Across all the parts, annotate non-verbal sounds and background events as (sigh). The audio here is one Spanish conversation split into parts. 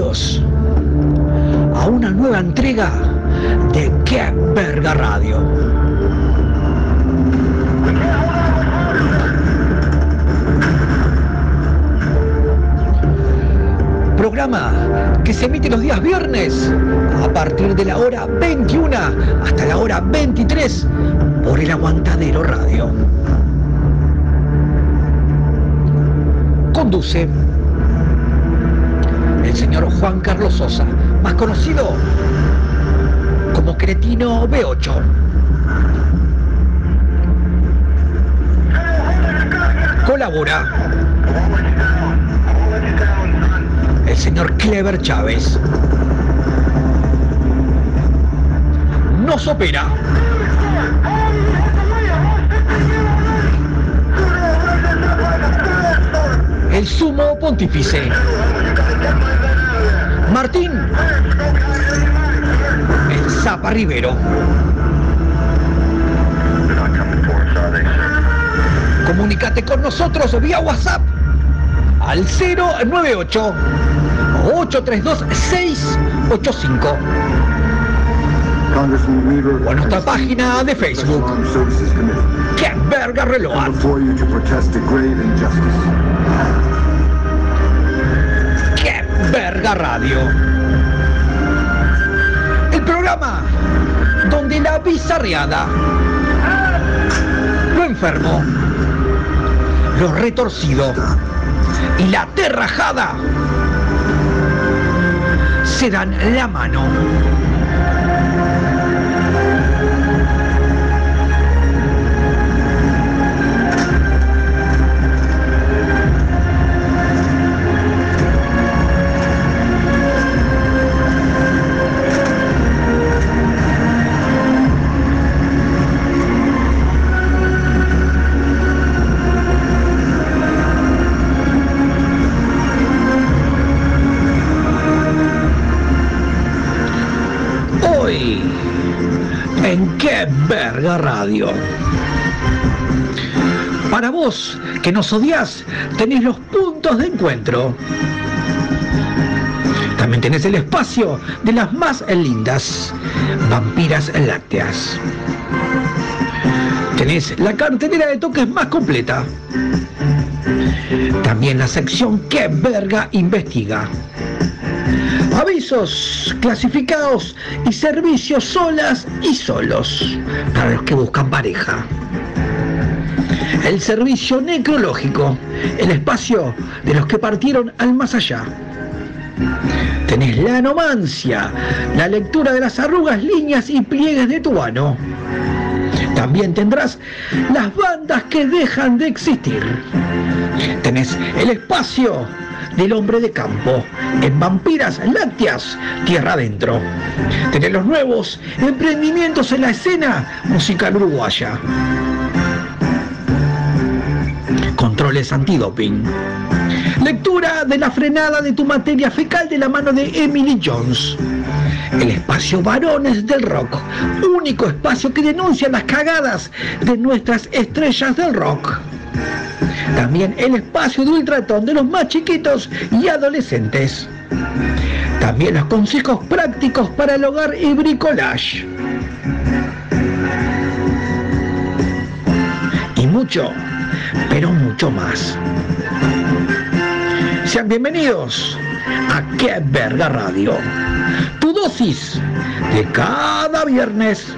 A una nueva entrega de Qué Verga Radio. Programa que se emite los días viernes a partir de la hora 21 hasta la hora 23 por el Aguantadero Radio. Conduce Juan Carlos Sosa, más conocido como Cretino B8. Colabora el señor Clever Chávez. Nos opera el sumo pontífice. Martín, el Zapa Rivero. Comunícate con nosotros vía WhatsApp al 098 832 685 o a nuestra página de Facebook. ¡Qué verga reloj! Verga radio! El programa donde la bizarreada, lo enfermo, lo retorcido y la terrajada se dan la mano. Verga radio. Para vos, que nos odias, tenés los puntos de encuentro. También tenés el espacio de las más lindas vampiras lácteas. Tenés la cartelera de toques más completa. También la sección que verga investiga. Avisos clasificados y servicios solas y solos para los que buscan pareja. El servicio necrológico, el espacio de los que partieron al más allá. Tenés la anomancia, la lectura de las arrugas, líneas y pliegues de tu ano. También tendrás las bandas que dejan de existir. Tenés el espacio del hombre de campo en Vampiras Lácteas, Tierra Adentro. Tenés los nuevos emprendimientos en la escena musical uruguaya. Controles antidoping. Lectura de la frenada de tu materia fecal de la mano de Emily Jones. El espacio Varones del Rock, único espacio que denuncia las cagadas de nuestras estrellas del rock. También el espacio de ultratón de los más chiquitos y adolescentes. También los consejos prácticos para el hogar y bricolage. Y mucho, pero mucho más. Sean bienvenidos a Qué Verga Radio. Tu dosis de cada viernes.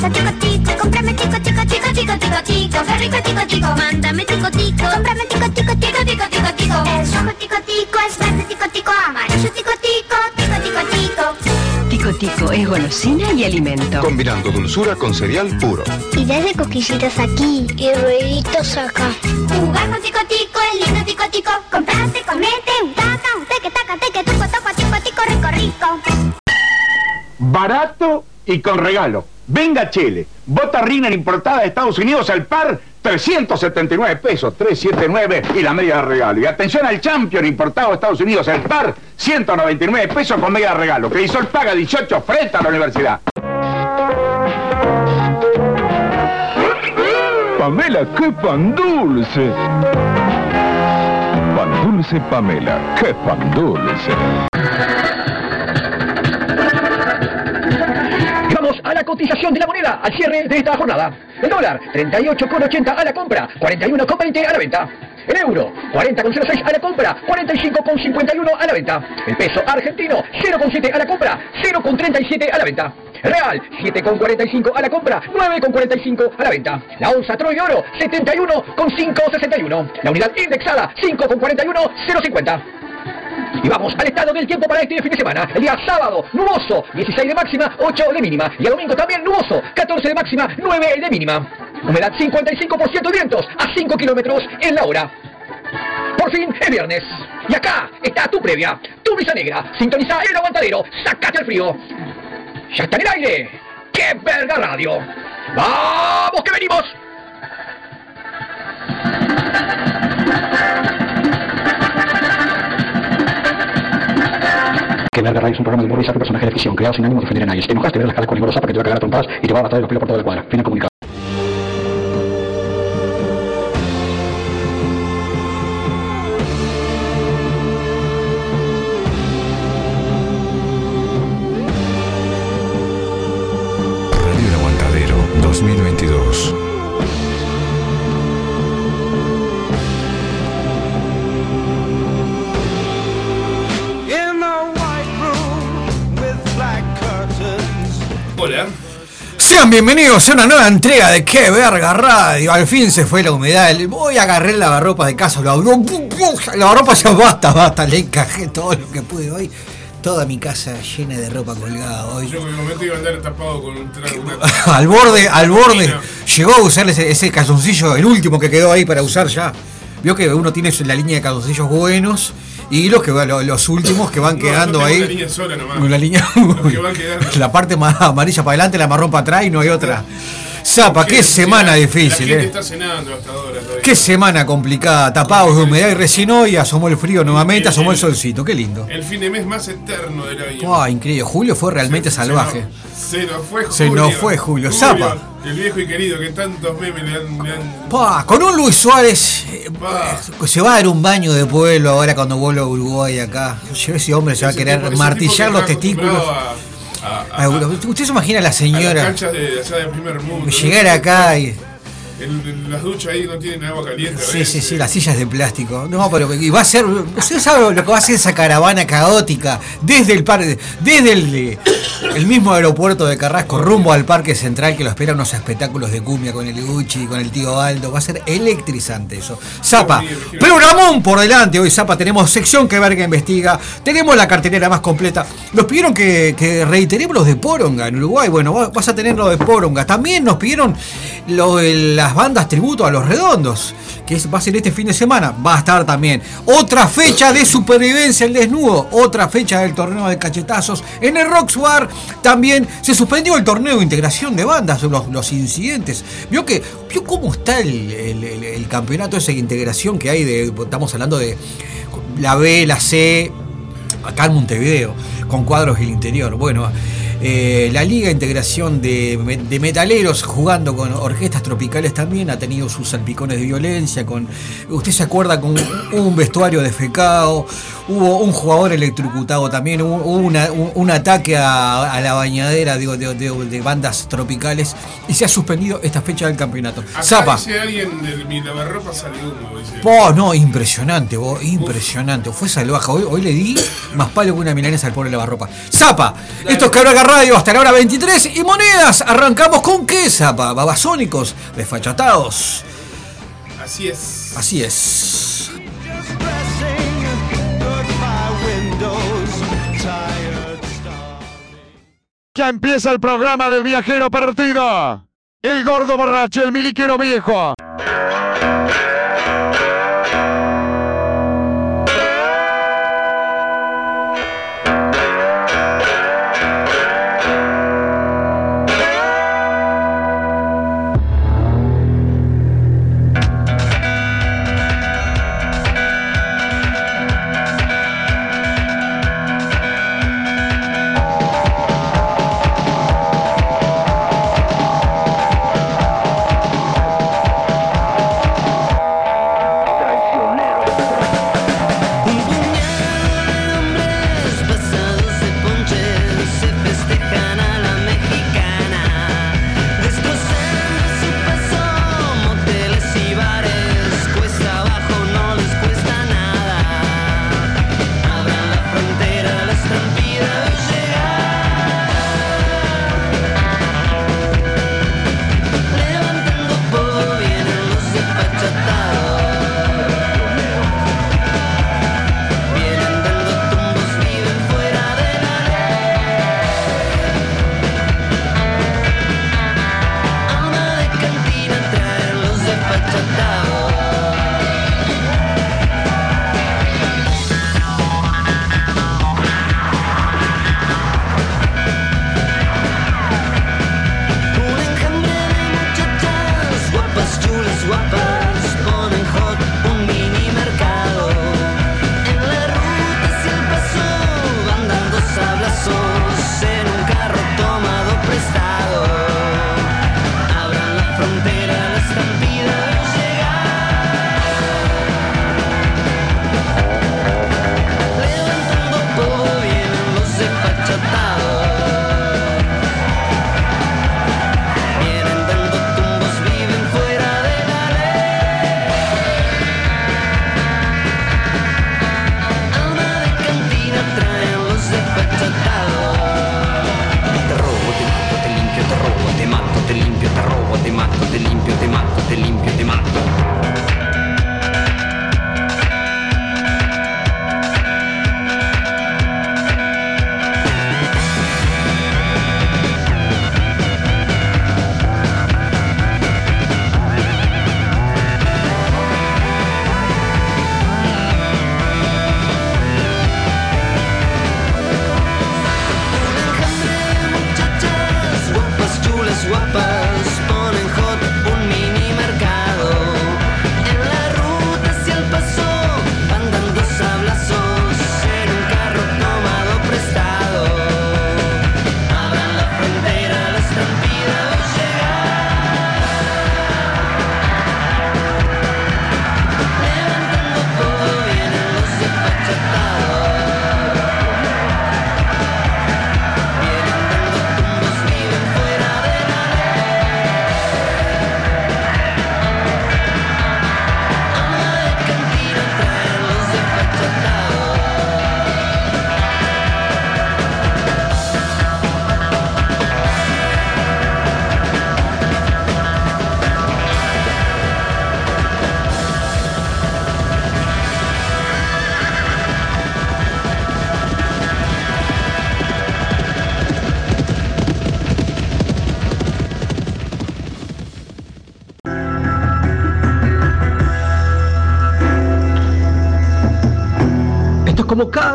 Gusta tico tico, cómprame tico tico tico tico tico tico, qué rico tico tico, mándame tico tico, cómprame tico tico tico tico tico tico, es rojo tico tico, es verde tico tico, amarillo tico tico, tico tico tico. Tico Tico es golosina y alimento. Combinando dulzura con cereal puro. Y desde coquillitas aquí y ruiditos acá. Jugar con tico tico, es lindo tico tico, comprate, comete, un taca, un teque, taca, teque, tuco, toco, tico tico, rico, rico. barato y con regalo. Venga Chile, bota Riner importada de Estados Unidos al par, 379 pesos, 379 y la media de regalo. Y atención al Champion importado de Estados Unidos al par, 199 pesos con media de regalo. Crisol paga 18 frente a la universidad. Pamela, qué pan dulce. Pan dulce Pamela, qué pan dulce. A la cotización de la moneda al cierre de esta jornada. El dólar, 38,80 a la compra, 41,20 a la venta. El euro, 40,06 a la compra, 45,51 a la venta. El peso argentino, 0,7 a la compra, 0,37 a la venta. Real, 7,45 a la compra, 9,45 a la venta. La onza Troy oro, 71,561. La unidad indexada, 5,41, 0,50. Y vamos al estado del tiempo para este fin de semana. El día sábado, nuboso, 16 de máxima, 8 de mínima. Y el domingo también nuboso, 14 de máxima, 9 de mínima. Humedad 55% de vientos a 5 kilómetros en la hora. Por fin es viernes. Y acá está tu previa, tu brisa negra. Sintoniza el aguantadero, sacate al frío. Ya está en el aire. ¡Qué verga radio! ¡Vamos que venimos! Que Verga Radio es un programa de humor y saco personaje de ficción creado sin ánimo de ofender a nadie. Si te enojaste, ver las caras con Igor Zapa que te va a cagar a trompadas y te va a matar de los pelos por toda la cuadra. Fin de comunicado. Sean bienvenidos a una nueva entrega de Qué Verga Radio. Al fin se fue la humedad. Voy a agarrar la lavarropa de casa. La lavarropa ya basta, basta. Le encajé todo lo que pude hoy. Toda mi casa llena de ropa colgada hoy. Yo mi momento iba a andar tapado con un trago. (laughs) Al borde, al borde. Llegó a usar ese, ese calzoncillo, el último que quedó ahí para usar ya. Vio que uno tiene la línea de calzoncillos buenos y los que los, los últimos que van No, quedando ahí. una línea sola nomás. Una línea. Los que van quedando. la parte más amarilla para adelante, la marrón para atrás y no hay otra. Zapa, qué semana la- difícil, La gente eh. está cenando hasta ahora todavía. Qué semana complicada, tapados de humedad y recién hoy asomó el frío nuevamente, asomó el solcito, qué lindo. El fin de mes más eterno del año. Ah, increíble, julio fue realmente salvaje. Se nos fue Julio. Se nos fue Julio. Zapa. El viejo y querido que tantos memes le han. le han- Pa, con un Luis Suárez eh, Pa. se va a dar un baño de pueblo ahora cuando vuelva a Uruguay acá. Yo, Ese hombre se va a querer tipo- martillar que los testículos. a- a- a- a ¿Usted se imagina a la a las señora canchas de allá del primer mundo. llegar acá y... En, en las duchas ahí no tienen agua caliente. Sí, sí, sí, las sillas de plástico. No, pero y va a ser. ¿Usted sabe lo que va a ser esa caravana caótica? Desde el parque, desde el, el mismo aeropuerto de Carrasco rumbo al Parque Central que lo espera unos espectáculos de cumbia con el Gucci, con el tío Aldo. Va a ser electrizante eso. Zapa, programón por delante. Hoy Zapa tenemos sección que verga investiga. Tenemos la cartelera más completa. Nos pidieron que, que reiteremos los de Poronga en Uruguay. Bueno, va- vas a tener lo de Poronga. También nos pidieron lo de las bandas tributo a los redondos, que es- va a ser este fin de semana. Va a estar también otra fecha de supervivencia el desnudo, otra fecha del torneo de cachetazos en el Rocks. También se suspendió el torneo de integración de bandas, los, los incidentes. Vio que vio cómo está el, el- el- el campeonato esa integración que hay de, estamos hablando de la B, la C, acá en Montevideo, con cuadros del interior. Bueno, eh, la Liga de Integración de, de Metaleros jugando con orquestas tropicales también ha tenido sus salpicones de violencia. Con, Usted se acuerda con un, vestuario defecado, hubo un jugador electrocutado también, hubo una- un, un ataque a, a la bañadera digo, de, de- de bandas tropicales y se ha suspendido esta fecha del campeonato. Acá Zapa. dice alguien de mi lavarropa sale humo. Dice. Oh, no, impresionante, vos, impresionante. Fue salvaje. Hoy, hoy le di más palo que una milanesa al pobre lavarropa. Zapa, esto es Cabraga Radio hasta la hora 23 y monedas. Arrancamos con Zapa, babasónicos, desfachatados. Así es. Así es. Ya empieza el programa del viajero perdido. El gordo borracho, el miliquero viejo.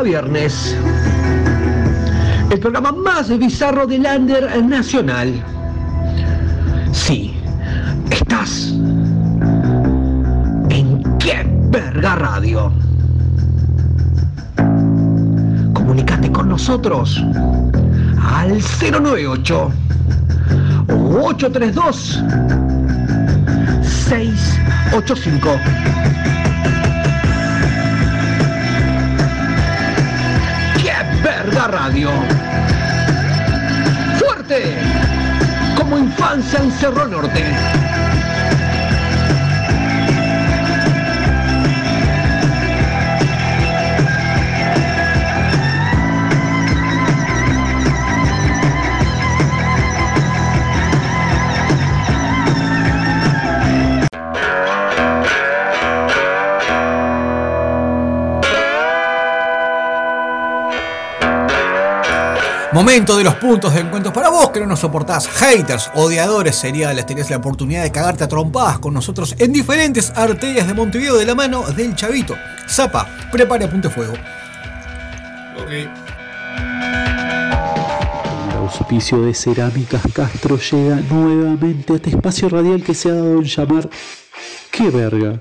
Viernes. El programa más bizarro del Under Nacional. Sí, estás en Qué Verga Radio. Comunicate con nosotros al 098 832 685. Radio! ¡Fuerte! Como infancia en Cerro Norte. Momento de los puntos de encuentro para vos que no nos soportás. Haters, odiadores seriales, tenés la oportunidad de cagarte a trompadas con nosotros en diferentes arterias de Montevideo de la mano del Chavito. Zapa, prepare apunte fuego. Ok. El auspicio de Cerámicas Castro llega nuevamente a este espacio radial que se ha dado en llamar ¡Qué verga!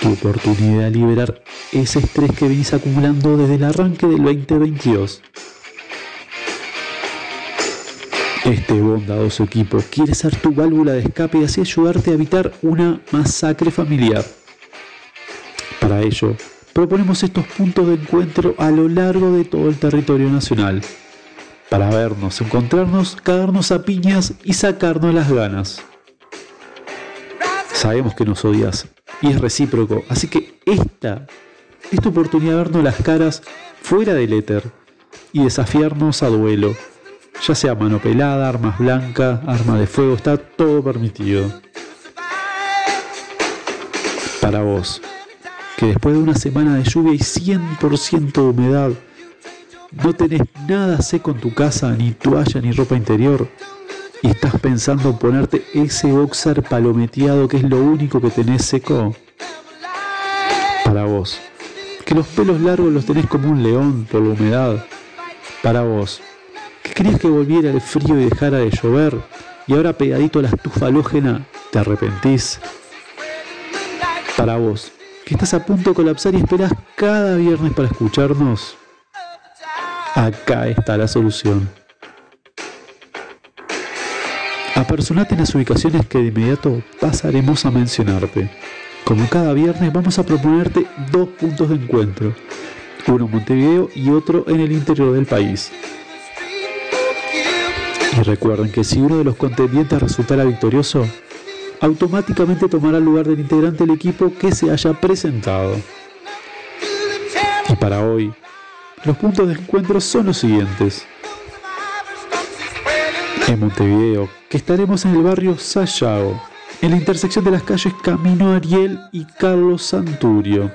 Tu oportunidad de liberar ese estrés que venís acumulando desde el arranque del 2022. Este bondadoso equipo quiere ser tu válvula de escape y así ayudarte a evitar una masacre familiar. Para ello, proponemos estos puntos de encuentro a lo largo de todo el territorio nacional. Para vernos, encontrarnos, cagarnos a piñas y sacarnos las ganas. Sabemos que nos odias y es recíproco, así que esta es tu oportunidad de vernos las caras fuera del éter y desafiarnos a duelo. Ya sea mano pelada, armas blancas, arma de fuego, está todo permitido. Para vos, que después de una semana de lluvia y 100% de humedad, no tenés nada seco en tu casa, ni toalla ni ropa interior, y estás pensando en ponerte ese boxer palometeado que es lo único que tenés seco. Para vos, que los pelos largos los tenés como un león por la humedad. Para vos, querías que volviera el frío y dejara de llover, y ahora pegadito a la estufa halógena, te arrepentís. Para vos, que estás a punto de colapsar y esperás cada viernes para escucharnos, acá está la solución. Apersonate en las ubicaciones que de inmediato pasaremos a mencionarte. Como cada viernes vamos a proponerte dos puntos de encuentro, uno en Montevideo y otro en el interior del país. Y recuerden que si uno de los contendientes resultara victorioso, automáticamente tomará el lugar del integrante del equipo que se haya presentado. Y para hoy, los puntos de encuentro son los siguientes. En Montevideo, que estaremos en el barrio Sayago, en la intersección de las calles Camino Ariel y Carlos Santurio.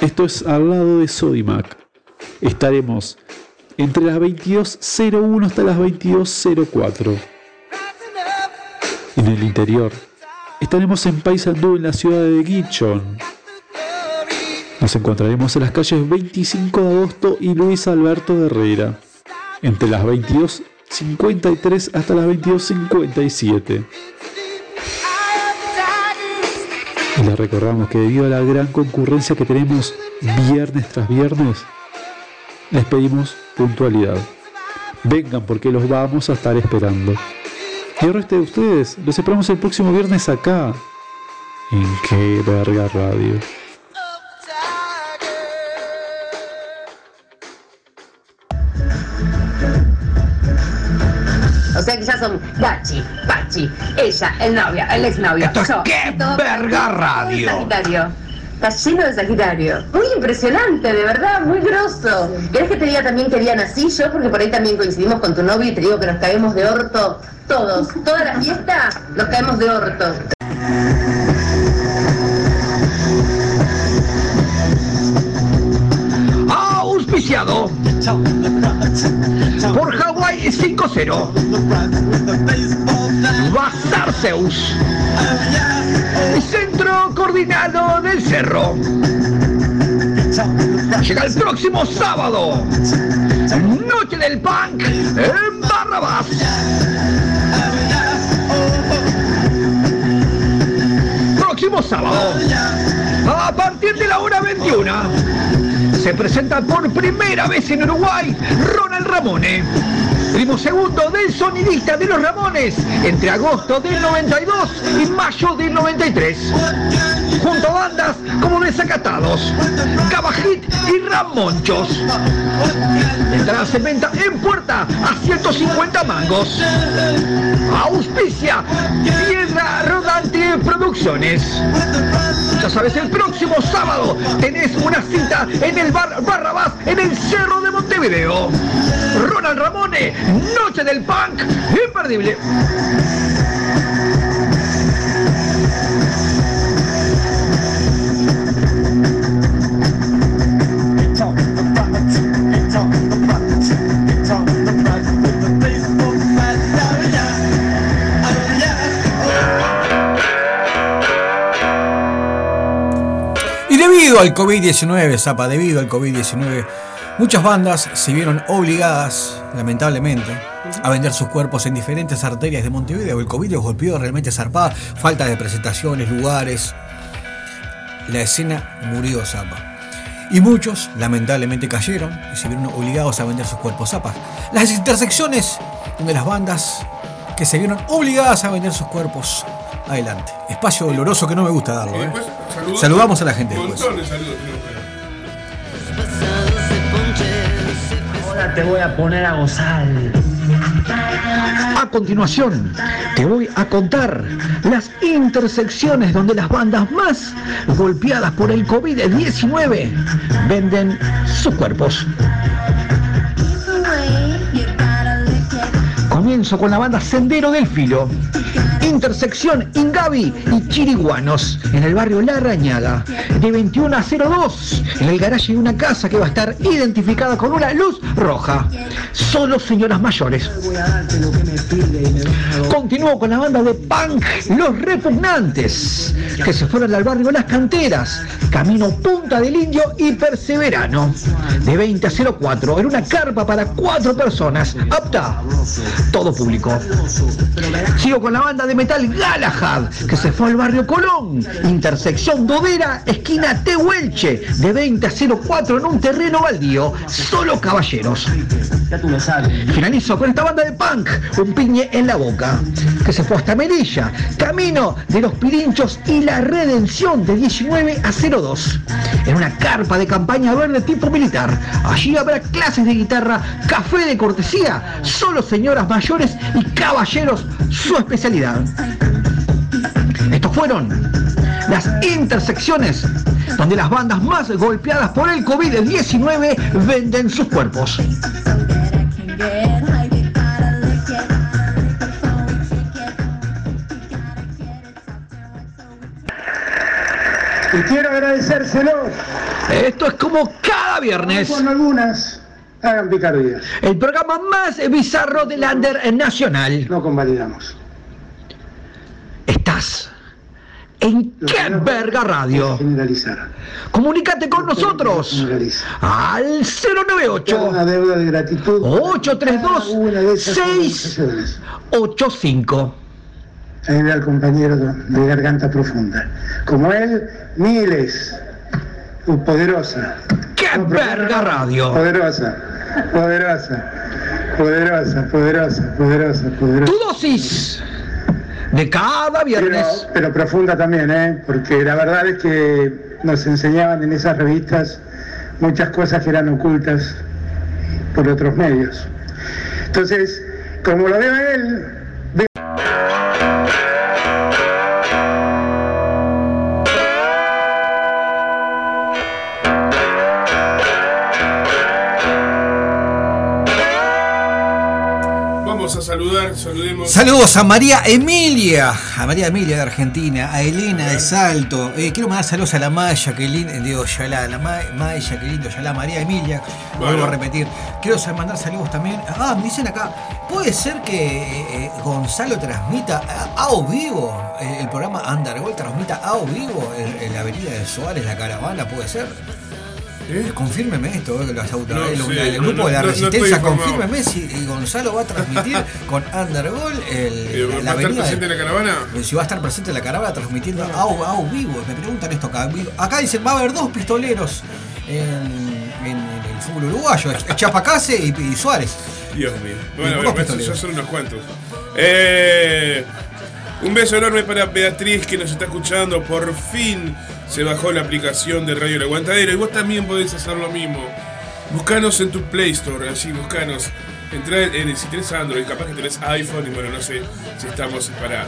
Esto es al lado de Sodimac. Estaremos entre las 22.01 hasta las 22.04. En el interior, estaremos en Paysandú en la ciudad de Guichón. Nos encontraremos en las calles 25 de agosto y Luis Alberto de Herrera, entre las 22.53 hasta las 22.57. Y les recordamos que debido a la gran concurrencia que tenemos viernes tras viernes, les pedimos puntualidad. Vengan porque los vamos a estar esperando. Y el resto de ustedes, los esperamos el próximo viernes acá, en Qué Verga Radio. O sea que ya son Gachi, Pachi, ella, el novio, el exnovio. Esto es yo. Qué Todo- Verga Radio. Sagitario. Está lleno de Sagitario. Muy impresionante, de verdad, muy grosso. ¿Querés que te diga también que día nací yo? Porque por ahí también coincidimos con tu novio y te digo que nos caemos de orto todos. Toda la fiesta nos caemos de orto. Auspiciado por 5-0. Bazar Zeus. Centro Coordinado del Cerro. Llega el próximo sábado. Noche del Punk en Barrabás. Próximo sábado. A partir de la hora 21. Se presenta por primera vez en Uruguay Ronald Ramone. Segundo del sonidista de los Ramones entre agosto del 92 y mayo del 93. Junto a bandas como Desacatados, Cabajit y Ramonchos. Entradas en venta en puerta a 150 mangos. Auspicia Piedra Rodante Producciones. Ya sabes, el próximo sábado tenés una cita en el bar Barrabás en el Cerro de Montevideo. Ronald Ramone, Noche del Punk, imperdible. Y debido al COVID-19, Zapa, debido al COVID-19, muchas bandas se vieron obligadas, lamentablemente, a vender sus cuerpos en diferentes arterias de Montevideo. El COVID los golpeó realmente zarpada, falta de presentaciones, lugares. La escena murió, Zapa. Y muchos, lamentablemente, cayeron y se vieron obligados a vender sus cuerpos, Zapa. Las intersecciones de las bandas que se vieron obligadas a vender sus cuerpos. Adelante. Espacio doloroso que no me gusta darlo. ¿eh? Después saludamos- a la gente después. Te voy a poner a gozar. A continuación, te voy a contar las intersecciones donde las bandas más golpeadas por el COVID-19 venden sus cuerpos. Comienzo con la banda Sendero del Filo. Intersección Ingavi y Chiriguanos, en el barrio La Rañaga, de 21 a 02, en el garaje de una casa que va a estar identificada con una luz roja. Solo señoras mayores. Continúo con la banda de punk Los Repugnantes, que se fueron al barrio Las Canteras, camino Punta del Indio y Perseverano, de 20 a 04, en una carpa para cuatro personas, apta, todo público. Sigo con la banda de metal Galahad, que se fue al barrio Colón, intersección Dovera, esquina Tehuelche, de 20 a 04 en un terreno baldío, solo caballeros. Finalizo con esta banda de punk, un piñe en la boca, que se fue hasta Melilla, camino de los Pirinchos y la redención de 19 a 02, en una carpa de campaña verde tipo militar. Allí habrá clases de guitarra, café de cortesía, solo señoras mayores y caballeros, su especialidad. Estos fueron las intersecciones donde las bandas más golpeadas por el COVID-19 venden sus cuerpos. Y quiero agradecérselos. Esto es como cada viernes. Con algunas hagan picardías. El programa más bizarro del Under Nacional. No convalidamos. En qué verga radio. Generalizar. Comunícate con nosotros al 098 Una deuda de gratitud. 832 685. Ahí ve al compañero de garganta profunda. Como él, miles. Uh, Poderosa. ¡Qué verga radio! Poderosa. Poderosa. Poderosa, poderosa, poderosa, poderosa. Tu dosis de cada viernes. Pero, pero profunda también, ¿eh? Porque la verdad es que nos enseñaban en esas revistas muchas cosas que eran ocultas por otros medios. Entonces, como lo veo él, Vamos a saludar, saludemos. Saludos a María Emilia, a María Emilia de Argentina, a Elena de Salto. Eh, quiero mandar saludos a la Maya, que lindo, digo, Yalá, la Ma- Maya, que lindo, Yalá, María Emilia. Vuelvo a repetir. Quiero mandar saludos también. Ah, me dicen acá, ¿puede ser que eh, eh, Gonzalo transmita a, a o vivo eh, el programa Underworld transmita a o vivo en, en la avenida de Suárez, la caravana? ¿Puede ser? Confírmeme esto, eh, las auto- No el, sé, el grupo no, de la Resistencia, confírmeme si y Gonzalo va a transmitir (laughs) con Undergol el, Eh, ¿Va la a estar presente en la caravana? si va a estar presente en la caravana transmitiendo a, a vivo. Me preguntan esto acá. Acá dicen, va a haber dos pistoleros en, en el fútbol uruguayo, Chapacase y, y Suárez. Dios mío. Bueno, ya son unos cuantos. Eh, un beso enorme para Beatriz que nos está escuchando. Por fin se bajó la aplicación de Radio El Aguantadero. Y vos también podés hacer lo mismo. Buscanos en tu Play Store, así, buscanos. Entrá en, si tenés Android, capaz que tenés iPhone, y bueno, no sé si estamos para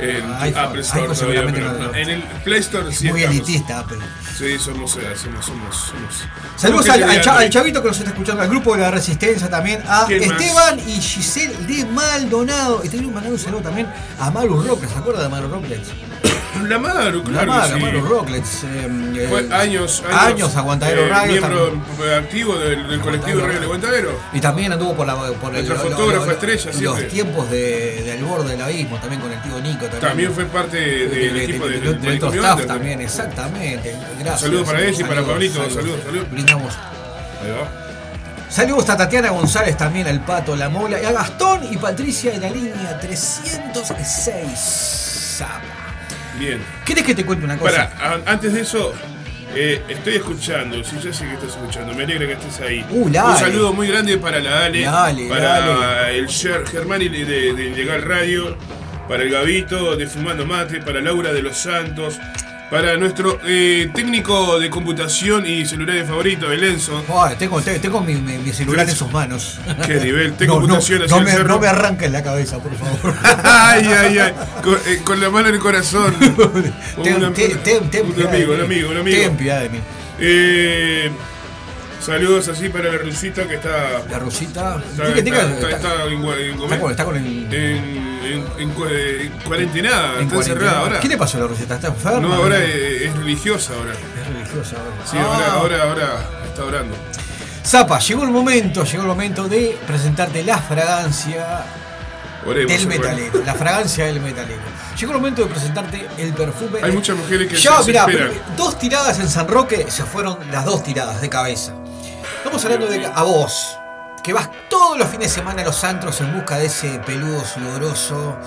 en iPhone, Apple Store iPhone todavía, seguramente pero no, no. en el Play Store sí Muy estamos. elitista, Apple. Sí, somos, eh, somos, somos, somos. Saludos al, al chavito que nos está escuchando, al grupo de la Resistencia también, a. Esteban y Giselle de Maldonado. Mandar un saludo también a Maru Robles, ¿se acuerda de Maru Robles? La Maru, La claro. Maru, sí. Maru Robles. eh, eh, años, años, años Aguantadero eh, Radio. Miembro también. activo del, del colectivo Radio Aguantadero. Y también anduvo por, la, por el, lo- fotógrafo lo- estrella los siempre. tiempos de, del borde del abismo, también con el tío Nico. También, También fue parte del De- de- equipo de- del staff Under. también, exactamente. Gracias. Saludos para ella y para Pablito, saludos, saludos. Brindamos. Ahí va. Saludos a Tatiana González también, al Pato, la Mola, y a Gastón y Patricia de la línea 306. Bien. ¿Querés que te cuente una cosa? Para, antes de eso, eh, estoy escuchando, sí, ya sé que estás escuchando, me alegra que estés ahí. Uh, la Un Ale. saludo muy grande para la Ale, La Ale, para la Ale. el Ger- Germani de, de, de Ilegal Radio, para el Gabito de Fumando Mate, para Laura de los Santos, para nuestro eh, técnico de computación y celulares favorito, el Enzo. Ay, tengo, te- tengo mi, mi- mi celular en sus manos. Qué nivel, (laughs) té No, no, computación hacia no el me, cerro. no me arranca en la cabeza, por favor. (laughs) ay, ay, ay, con, eh, con la mano en el corazón. (laughs) Ten- Un- ten- ten- un amigo, un amigo, un amigo. Ten piedad de mí. Eh, saludos así para la rusita que está. La rusita. Está, ¿Qué- qué- está- está- está- en, con- está con el- en, en, en cuarentenada, en está encerrada ahora. ¿Qué le pasó a la rusita? ¿Está enferma? No, ahora es, religiosa ahora. Es religiosa ahora. Sí, Ah. ahora, ahora, ahora está orando. Zapa, llegó el momento, llegó el momento de presentarte la fragancia Oremos, del metalero. La fragancia del metalero. Llegó el momento de presentarte el perfume. Hay muchas mujeres que ya, se mirá, dos tiradas en San Roque se fueron las dos tiradas de cabeza. Estamos hablando de a vos, que vas todos los fines de semana a los antros en busca de ese peludo sudoroso,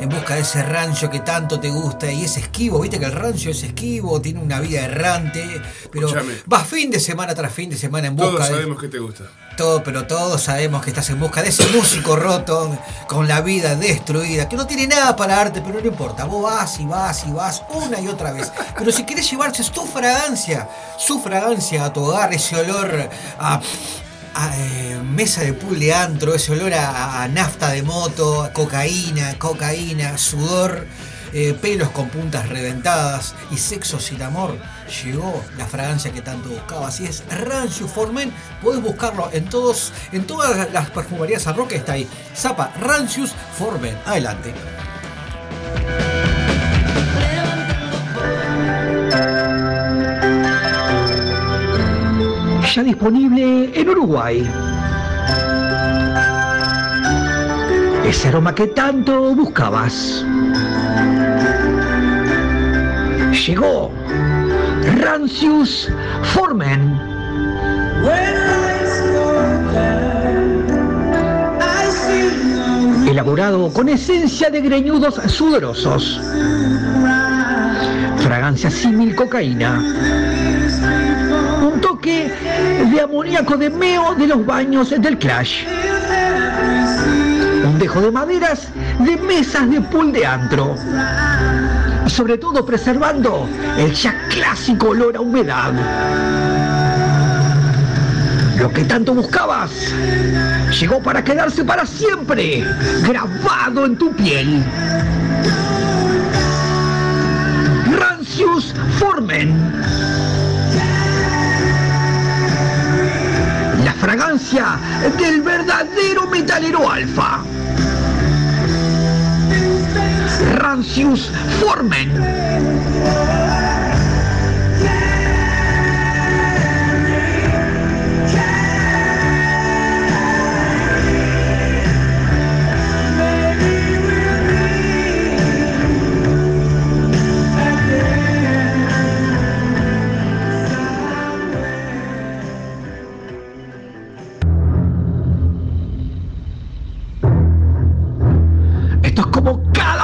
en busca de ese rancio que tanto te gusta y es esquivo, viste que el rancio es esquivo, tiene una vida errante, pero Escuchame. vas fin de semana tras fin de semana en busca Todos de sabemos que te gusta. todo, pero todos sabemos que estás en busca de ese músico roto, con la vida destruida, que no tiene nada para darte, pero no importa. Vos vas y vas y vas una y otra vez. Pero si querés llevarse tu fragancia, su fragancia a tu hogar, ese olor a, a, eh, mesa de pool de antro, ese olor a, a nafta de moto, a cocaína, cocaína, sudor. eh, pelos con puntas reventadas y sexo sin amor, llegó la fragancia que tanto buscabas. Y es Rancio Formen. Podés buscarlo en todos, en todas las perfumerías San Roque está ahí. Zapa Rancius Formen. Adelante. Ya disponible en Uruguay. Ese aroma que tanto buscabas. Llegó Rancius Formen. Elaborado con esencia de greñudos sudorosos. Fragancia símil cocaína. Un toque de amoníaco de meo de los baños del Clash. Un dejo de maderas de mesas de pool de antro. Sobre todo preservando el ya clásico olor a humedad. Lo que tanto buscabas llegó para quedarse para siempre, grabado en tu piel. Rancius Formen. Fragancia del verdadero metalero alfa. Rancius Formen.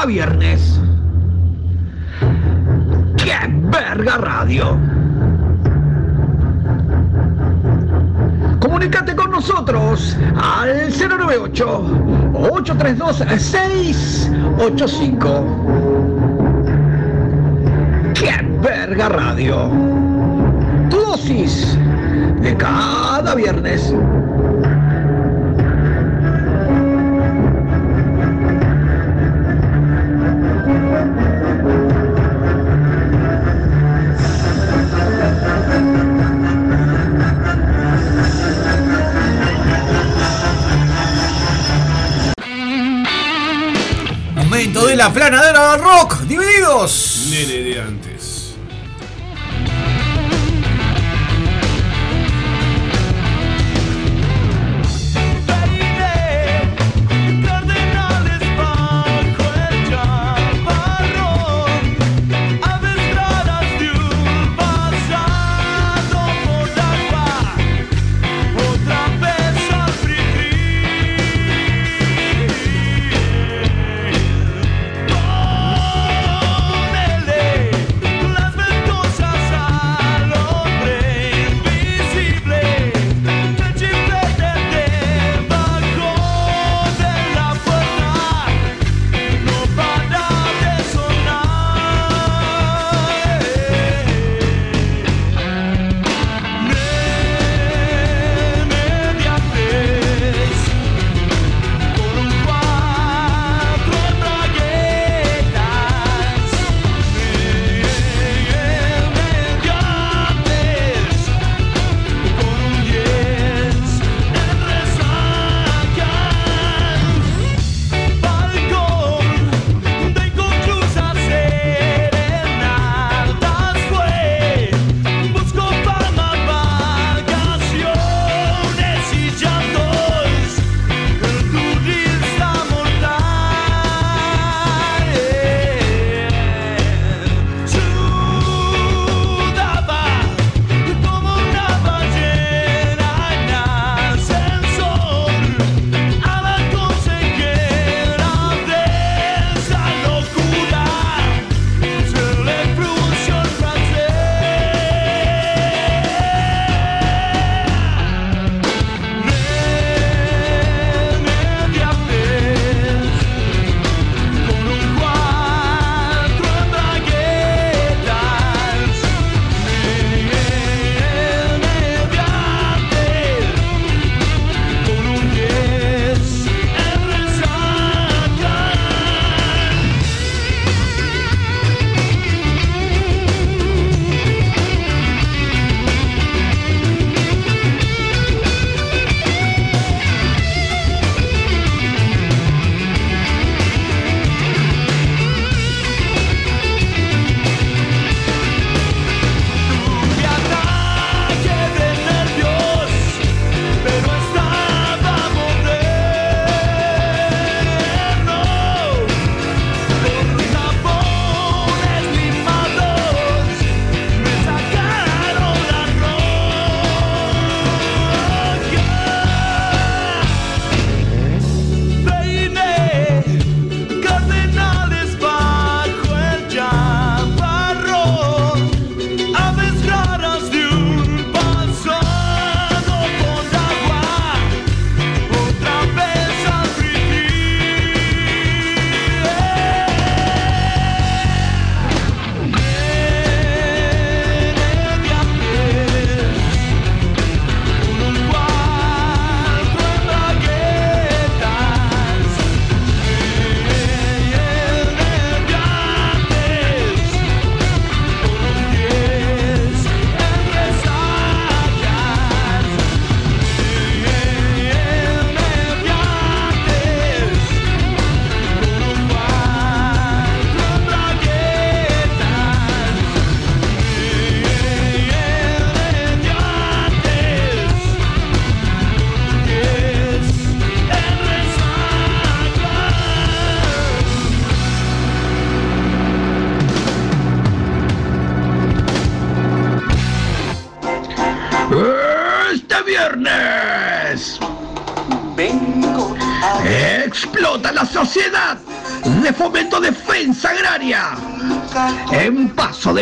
cada viernes. ¡Qué verga radio! Comunicate con nosotros al 098-832-685. ¡Qué verga radio! Tu dosis de cada viernes. la planadora rock, divididos.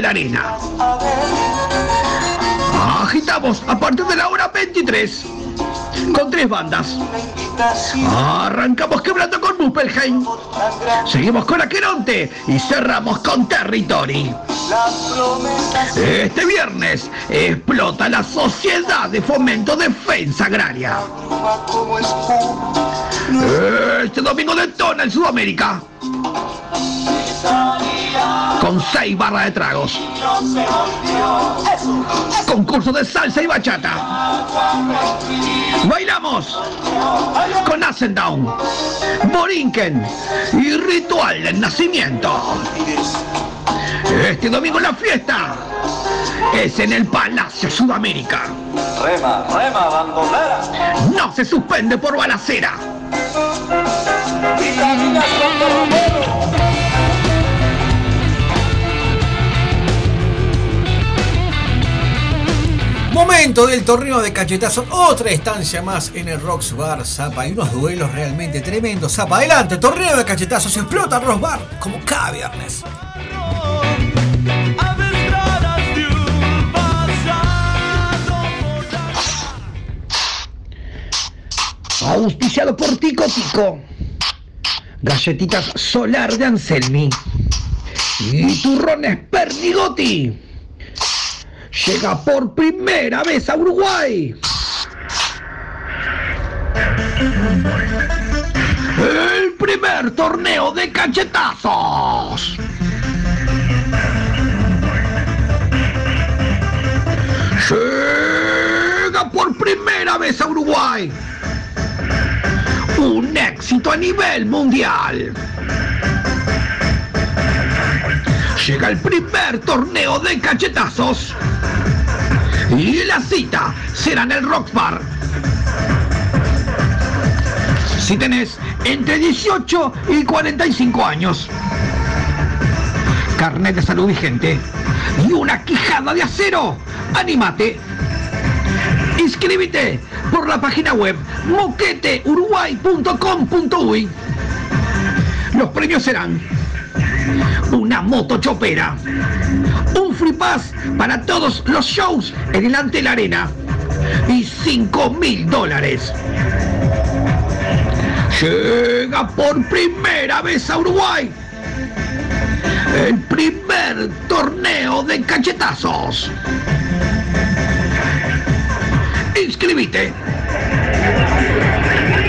Arena. Agitamos a partir de la hora 23 con tres bandas. Arrancamos quebrando con Muspelheim. Seguimos con Aqueronte y cerramos con Territory. Este viernes explota la Sociedad de Fomento Defensa Agraria. Este domingo detona en Sudamérica. Con seis barras de tragos. Concurso de salsa y bachata. Bailamos con Down, Borinquen y Ritual del Nacimiento. Este domingo la fiesta es en el Palacio Sudamérica. Rema, rema, bandolera. No se suspende por balacera. Momento del torneo de cachetazo, otra estancia más en el Rocks Bar Zapa y unos duelos realmente tremendos. Zapa, adelante, torneo de cachetazos, explota Rocks Bar como cada viernes. Auspiciado por Tico Tico. Galletitas Solar de Anselmi. Y turrones Pernigotti. Llega por primera vez a Uruguay. El primer torneo de cachetazos. Llega por primera vez a Uruguay. Un éxito a nivel mundial. Llega el primer torneo de cachetazos. Y la cita será en el Rock Bar. Si tenés entre 18 y 45 años, carnet de salud vigente y una quijada de acero, anímate. Inscríbete por la página web moqueteuruguay.com.uy. Los premios serán una moto chopera, un free pass para todos los shows en el Ante la Arena y 5 mil dólares. Llega por primera vez a Uruguay el primer torneo de cachetazos. Inscribite.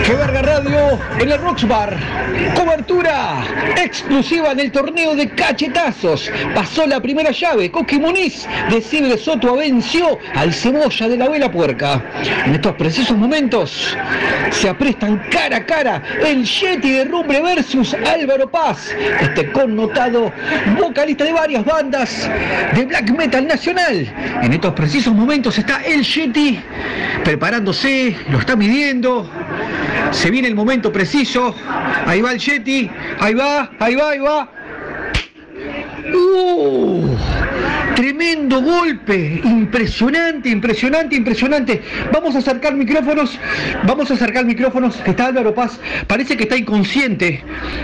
Que Verga Radio en el Rocks Bar. Cobertura exclusiva en el torneo de cachetazos. Pasó la primera llave. Coqui Muniz de Cibre Soto venció al Cebolla de la Vela Puerca. En estos precisos momentos se aprestan cara a cara el Yeti de Rumbre versus Álvaro Paz. Este connotado vocalista de varias bandas de black metal nacional. En estos precisos momentos está el Yeti preparándose, lo está midiendo. Se viene el momento preciso. Ahí va el Yeti. Ahí va, ahí va, ahí va. ¡Uh! Tremendo golpe, impresionante, impresionante, impresionante. Vamos a acercar micrófonos, vamos a acercar micrófonos, está Álvaro Paz, parece que está inconsciente.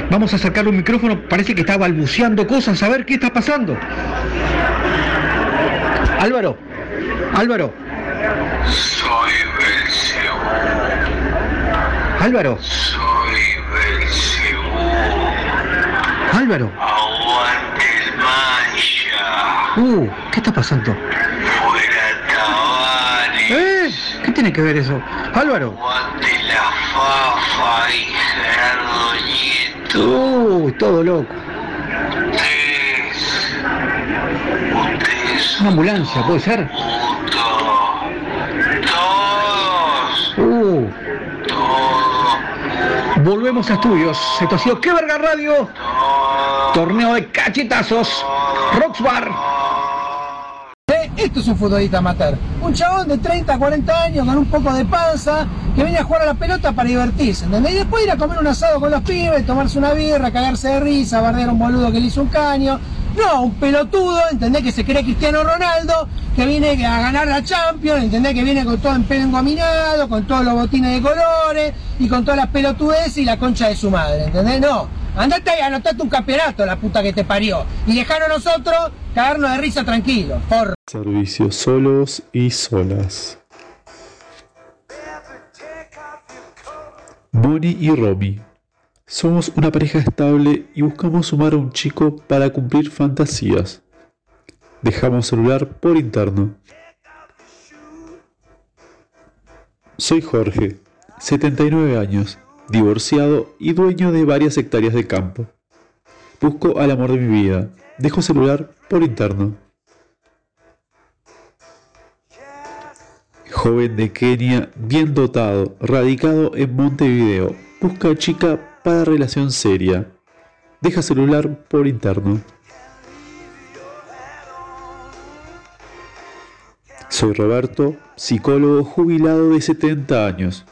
Vamos a acercar un micrófono, parece que está balbuceando cosas, a ver qué está pasando. Álvaro, Álvaro. Soy. Álvaro, Soy Belcebú. Álvaro. Aguante el mancha. Uh, ¿qué está pasando? Fuera Tavares. ¿Eh? ¿Qué tiene que ver eso? Álvaro. Aguante la Fafa y Gerardo Nieto. Uy, todo loco. Ustedes. Ustedes. Una ambulancia, puede ser. Puto. Todos. Uh, Todos. Volvemos a estudios. Esto ha sido ¡Qué verga radio! Torneo de cachetazos. Rocks Bar. Eh, Esto es un futbolista amateur. Un chabón de 30, 40 años con un poco de panza que viene a jugar a la pelota para divertirse, ¿entendés? Y después ir a comer un asado con los pibes, tomarse una birra, cagarse de risa, bardear a un boludo que le hizo un caño. No, un pelotudo, ¿entendés? Que se cree Cristiano Ronaldo, que viene a ganar la Champions, ¿entendés? Que viene con todo en pelo engominado, con todos los botines de colores y con todas las pelotudeces y la concha de su madre, ¿entendés? No, andate y anotate un campeonato, la puta que te parió. Y dejaron nosotros cagarnos de risa tranquilo, porro. Servicios solos y solas. Bonnie y Romy. Somos una pareja estable y buscamos sumar a un chico para cumplir fantasías. Dejamos celular por interno. Soy Jorge, 79 años, divorciado y dueño de varias hectáreas de campo. Busco al amor de mi vida. Dejo celular por interno. Joven de Kenia, bien dotado, radicado en Montevideo. Busca chica para relación seria. Deja celular por interno. Soy Roberto, psicólogo jubilado de 70 años.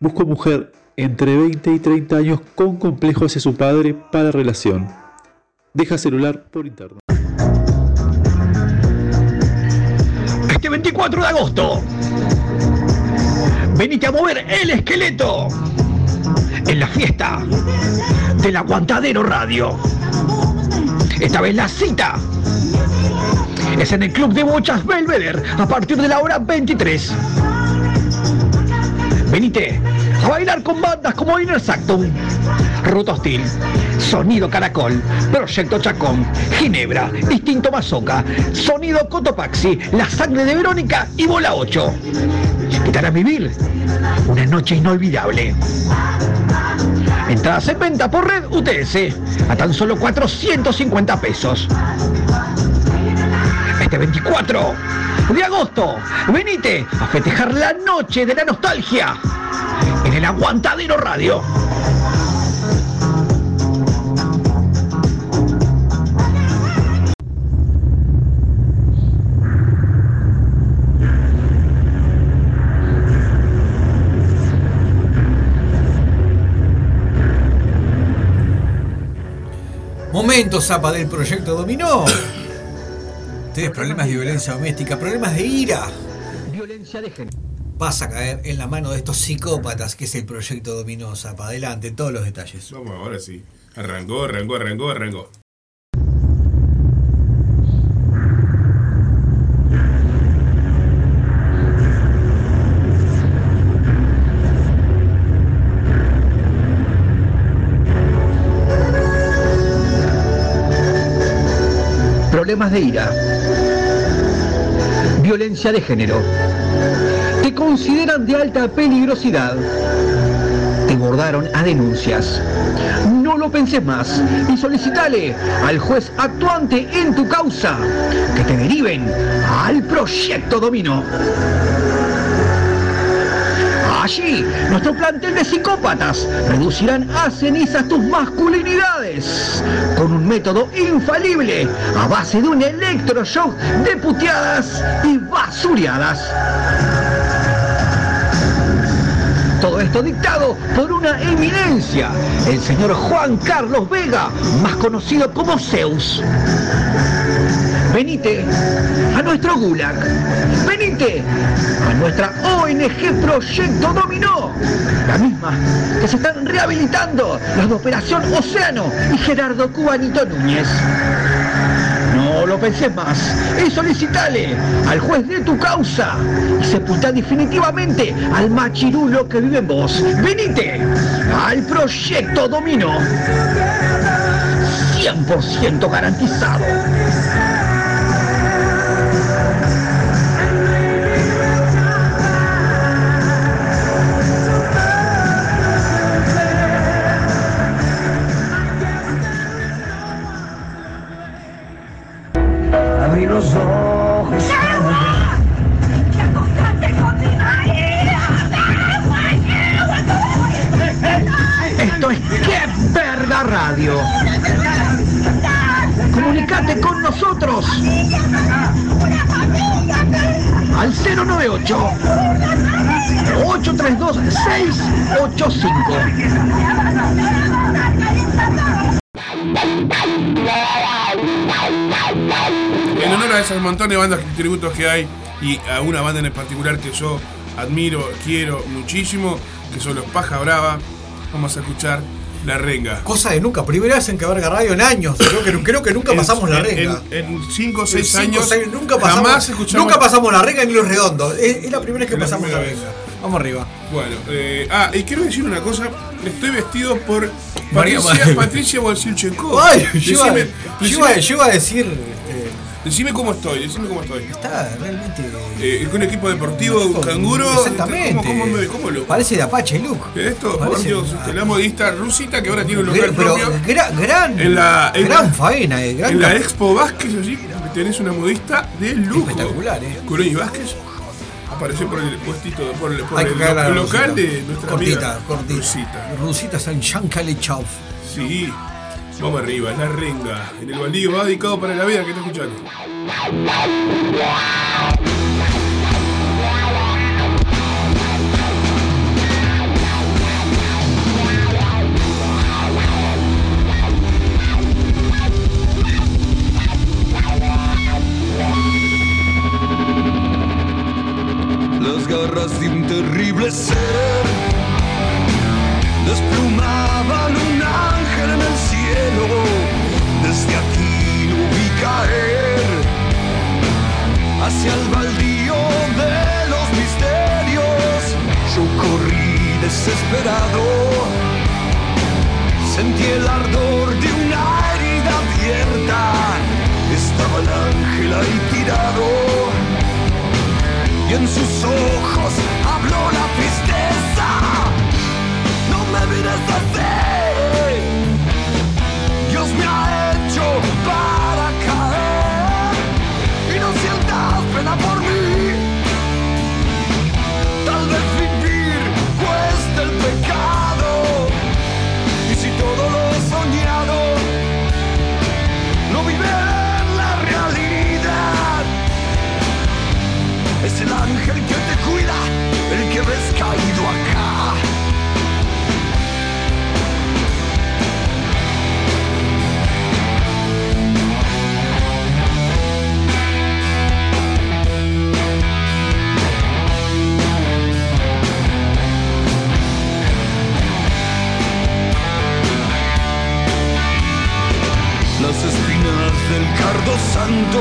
Busco mujer entre 20 y 30 años con complejo hacia su padre para relación. Deja celular por interno. Este 24 de agosto, venite a mover el esqueleto en la fiesta del Aguantadero Radio. Esta vez la cita es en el Club de Bochas Belvedere a partir de la hora 23. Venite a bailar con bandas como Inner Sanctum, Ruto Hostil, Sonido Caracol, Proyecto Chacón, Ginebra, Distinto Mazoca, Sonido Cotopaxi, La Sangre de Verónica y Bola 8. Te harán vivir una noche inolvidable. Entradas en venta por red UTS a tan solo 450 pesos. Este 24 de agosto, venite a festejar la noche de la nostalgia en el Aguantadero Radio. Momento, zapa del proyecto Dominó. Tienes problemas de violencia doméstica, problemas de ira. Violencia de género. Vas a caer en la mano de estos psicópatas que es el proyecto Dominó, zapa. Adelante, todos los detalles. Vamos, ahora sí. Arrancó, arrancó, arrancó, arrancó. Problemas de ira. Violencia de género. Te consideran de alta peligrosidad. Te bordaron a denuncias. No lo penses más y solicitale al juez actuante en tu causa que te deriven al proyecto Domino. Allí, nuestro plantel de psicópatas reducirán a cenizas tus masculinidades con un método infalible a base de un electroshock de puteadas y basureadas. Todo esto dictado por una eminencia, el señor Juan Carlos Vega, más conocido como Zeus. Venite a nuestro Gulag. Venite a nuestra ONG Proyecto Dominó. La misma que se están rehabilitando los de Operación Océano y Gerardo Cubanito Núñez. No lo pensés más y solicitale al juez de tu causa y sepultá definitivamente al machirulo que vive en vos. Venite al Proyecto Dominó. 100% garantizado. Comunicate con nosotros al 098 832 685. En honor a esas montones de bandas tributos que hay y a una banda en particular que yo admiro, quiero muchísimo, que son los Paja Brava, vamos a escuchar La Renga. Cosa de nunca, primera vez en que verga radio en años. Creo que, creo que nunca En- pasamos la en- renga. En 5 o 6 En cinco, años, seis, nunca pasamos, jamás escuchamos. nunca pasamos la renga ni los redondos. Es, es la primera vez que la pasamos la renga. Vamos arriba. Bueno, eh, ah, y quiero decir una cosa. Estoy vestido por María- Patricia, Patricia Bolsilchenko. Ay, yo iba a decir. Decime cómo estoy, decime cómo estoy. está realmente. Eh, con un equipo deportivo, un canguro. Exactamente. ¿Cómo, cómo, me- cómo lo.? Parece de Apache, Luke. Esto, por Dios, este, la modista rusita que ahora tiene un local pero propio. gra- gran, En la- en gran la- faena, eh, gran En la Expo Vázquez, allí, tenés una modista de lujo. Espectacular, eh. Colón Vázquez apareció por el puestito, por el, por el lo- local Rusita. de nuestra cortita, amiga cortita. Rusita. Rusita San Chauf. Sí, vamos arriba, la renga. En el baldío va dedicado para la vida que está escuchando. las garras de un terrible ser Desde aquí lo vi caer hacia el baldío de los misterios. Yo corrí desesperado, sentí el ardor de una herida abierta. Estaba el ángel ahí tirado y en sus ojos habló la tristeza. No me mires así. El ángel que te cuida, el que ves caído. Del cardo santo.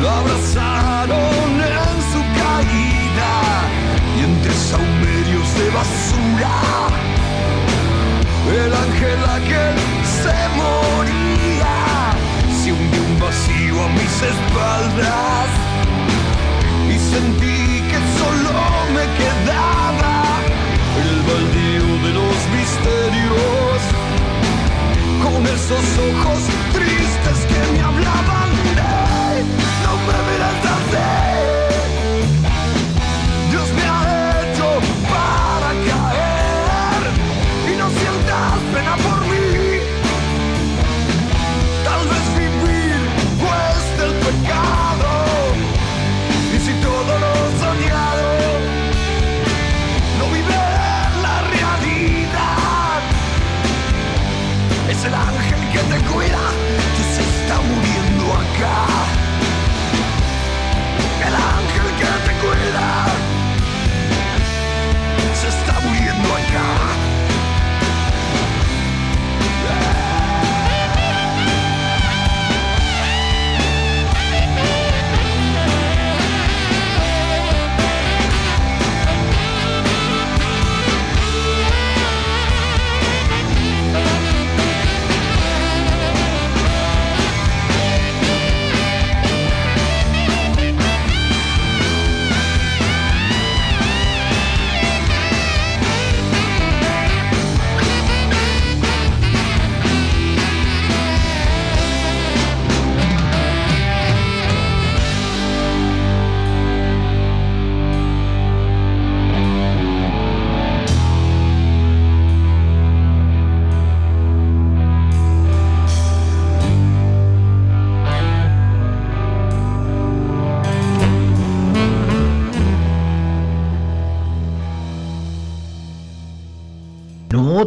Lo abrazaron en su caída y entre saumerios de basura. El ángel aquel se moría se hundió un vacío a mis espaldas y sentí que solo me quedaba el baldío de los misterios. Con esos ojos tristes que me hablaban. ¡Ey! No me mires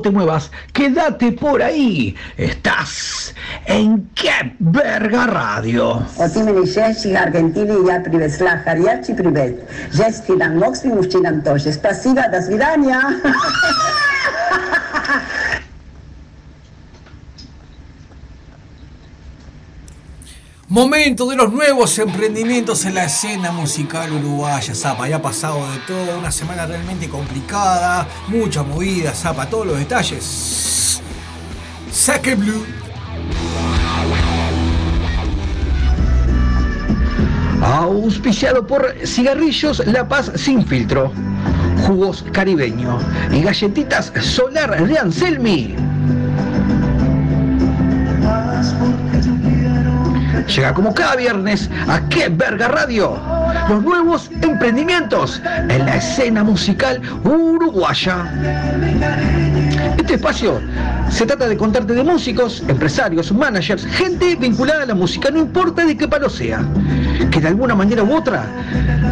te muevas, quédate por ahí. Estás en Qué Verga Radio. Otimeni Sheshi, Argentina y ya privesla, Hariachi privet. Jeski dan Moxvi, Mushchinan Tosh. Pasiva, das vidania. (laughs) Momento de los nuevos emprendimientos en la escena musical uruguaya, Zapa. Ya ha pasado de todo, una semana realmente complicada, mucha movida, Zapa, todos los detalles. Saque Blue. Auspiciado por Cigarrillos La Paz Sin Filtro, Jugos Caribeño y Galletitas Solar de Anselmi. Llega como cada viernes a Qué Verga Radio. Los nuevos emprendimientos en la escena musical uruguaya. Este espacio se trata de contarte de músicos, empresarios, managers, gente vinculada a la música, no importa de qué palo sea, que de alguna manera u otra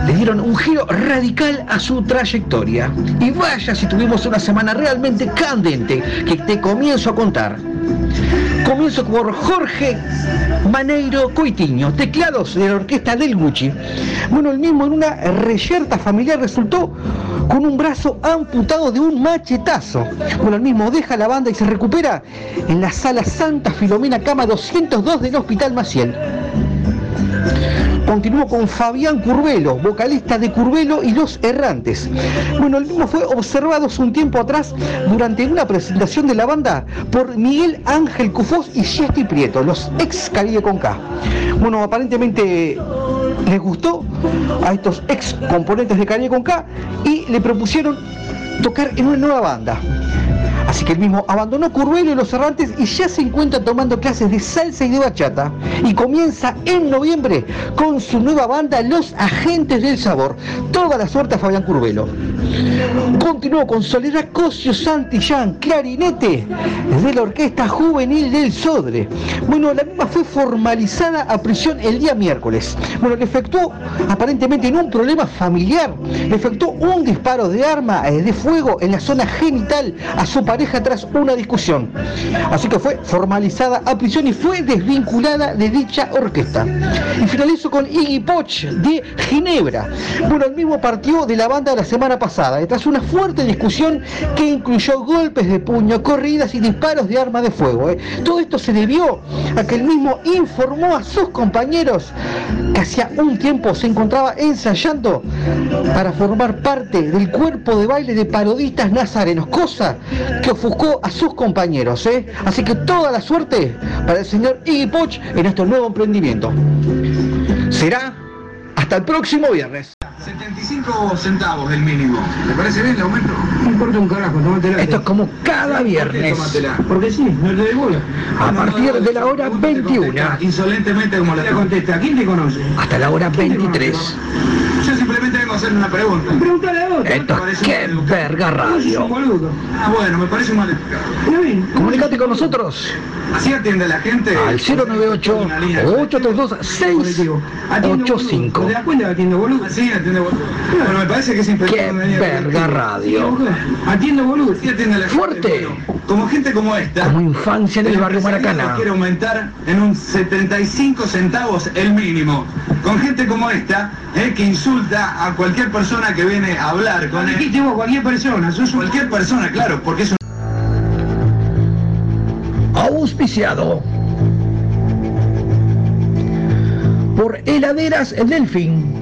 le dieron un giro radical a su trayectoria. Y vaya si tuvimos una semana realmente candente que te comienzo a contar. Comienzo por Jorge Maneiro Coitiño, teclados de la orquesta del Gucci. Bueno, el mismo en una reyerta familiar resultó con un brazo amputado de un machetazo. Mismo deja la banda y se recupera en la sala Santa Filomena Cama 202 del Hospital Maciel. Continuó con Fabián Curvelo, vocalista de Curvelo y Los Errantes. Bueno, el mismo fue observado hace un tiempo atrás durante una presentación de la banda por Miguel Ángel Cufós y Jessy Prieto, los ex Caribe con K. Bueno, aparentemente les gustó a estos ex componentes de Caribe con K y le propusieron tocar en una nueva banda. Así que el mismo abandonó Curvelo y los errantes y ya se encuentra tomando clases de salsa y de bachata. Y comienza en noviembre con su nueva banda Los Agentes del Sabor. Toda la suerte a Fabián Curvelo. Continuó con Soledad Cosio Santillán, clarinete de la Orquesta Juvenil del Sodre. Bueno, la misma fue formalizada a prisión el día miércoles. Bueno, le efectuó aparentemente en un problema familiar, le efectuó un disparo de arma eh, de fuego en la zona genital a su pareja tras una discusión. Así que fue formalizada a prisión y fue desvinculada de dicha orquesta. Y finalizó con Iggy Poch de Ginebra. Bueno, el mismo partió de la banda la semana pasada, y tras una fuerte discusión que incluyó golpes de puño, corridas y disparos de arma de fuego. ¿eh? Todo esto se debió a que el mismo informó a sus compañeros que hacía un tiempo se encontraba ensayando para formar parte del cuerpo de baile de parodistas nazarenos, cosa que ofuscó a sus compañeros. ¿eh? Así que toda la suerte para el señor Iggy Poch en este nuevo emprendimiento. Será hasta el próximo viernes. 75 centavos el mínimo. ¿Te parece bien el aumento? No importa un carajo, tómatela. Esto es como cada viernes. Tómatela. Porque sí, no te bola. A partir de la hora 21 Insolentemente como la Te contesta, ¿quién te conoce? hasta la hora 23. Vengo a hacerle una pregunta. Pregúntale a otro. Esto es qué verga radio. Ah, bueno, me parece un mal educado. Comunicate con nosotros Así atiende la gente. al 098 832 685. ¿Te das cuenta que atiendo boludo? Sí, atiende boludo. Bueno, me parece que es Qué impecable. verga radio. Atiendo boludo. Sí, atiende a la gente. Fuerte. Bueno, como gente como esta. Como infancia en el barrio Maracaná. quiere aumentar en un 75 centavos el mínimo. Con gente como esta, eh, que insulta a cualquier persona que viene a hablar con él. Dijiste vos, cualquier persona, sos cualquier persona, claro, porque es un... Auspiciado por Heladeras El Delfín.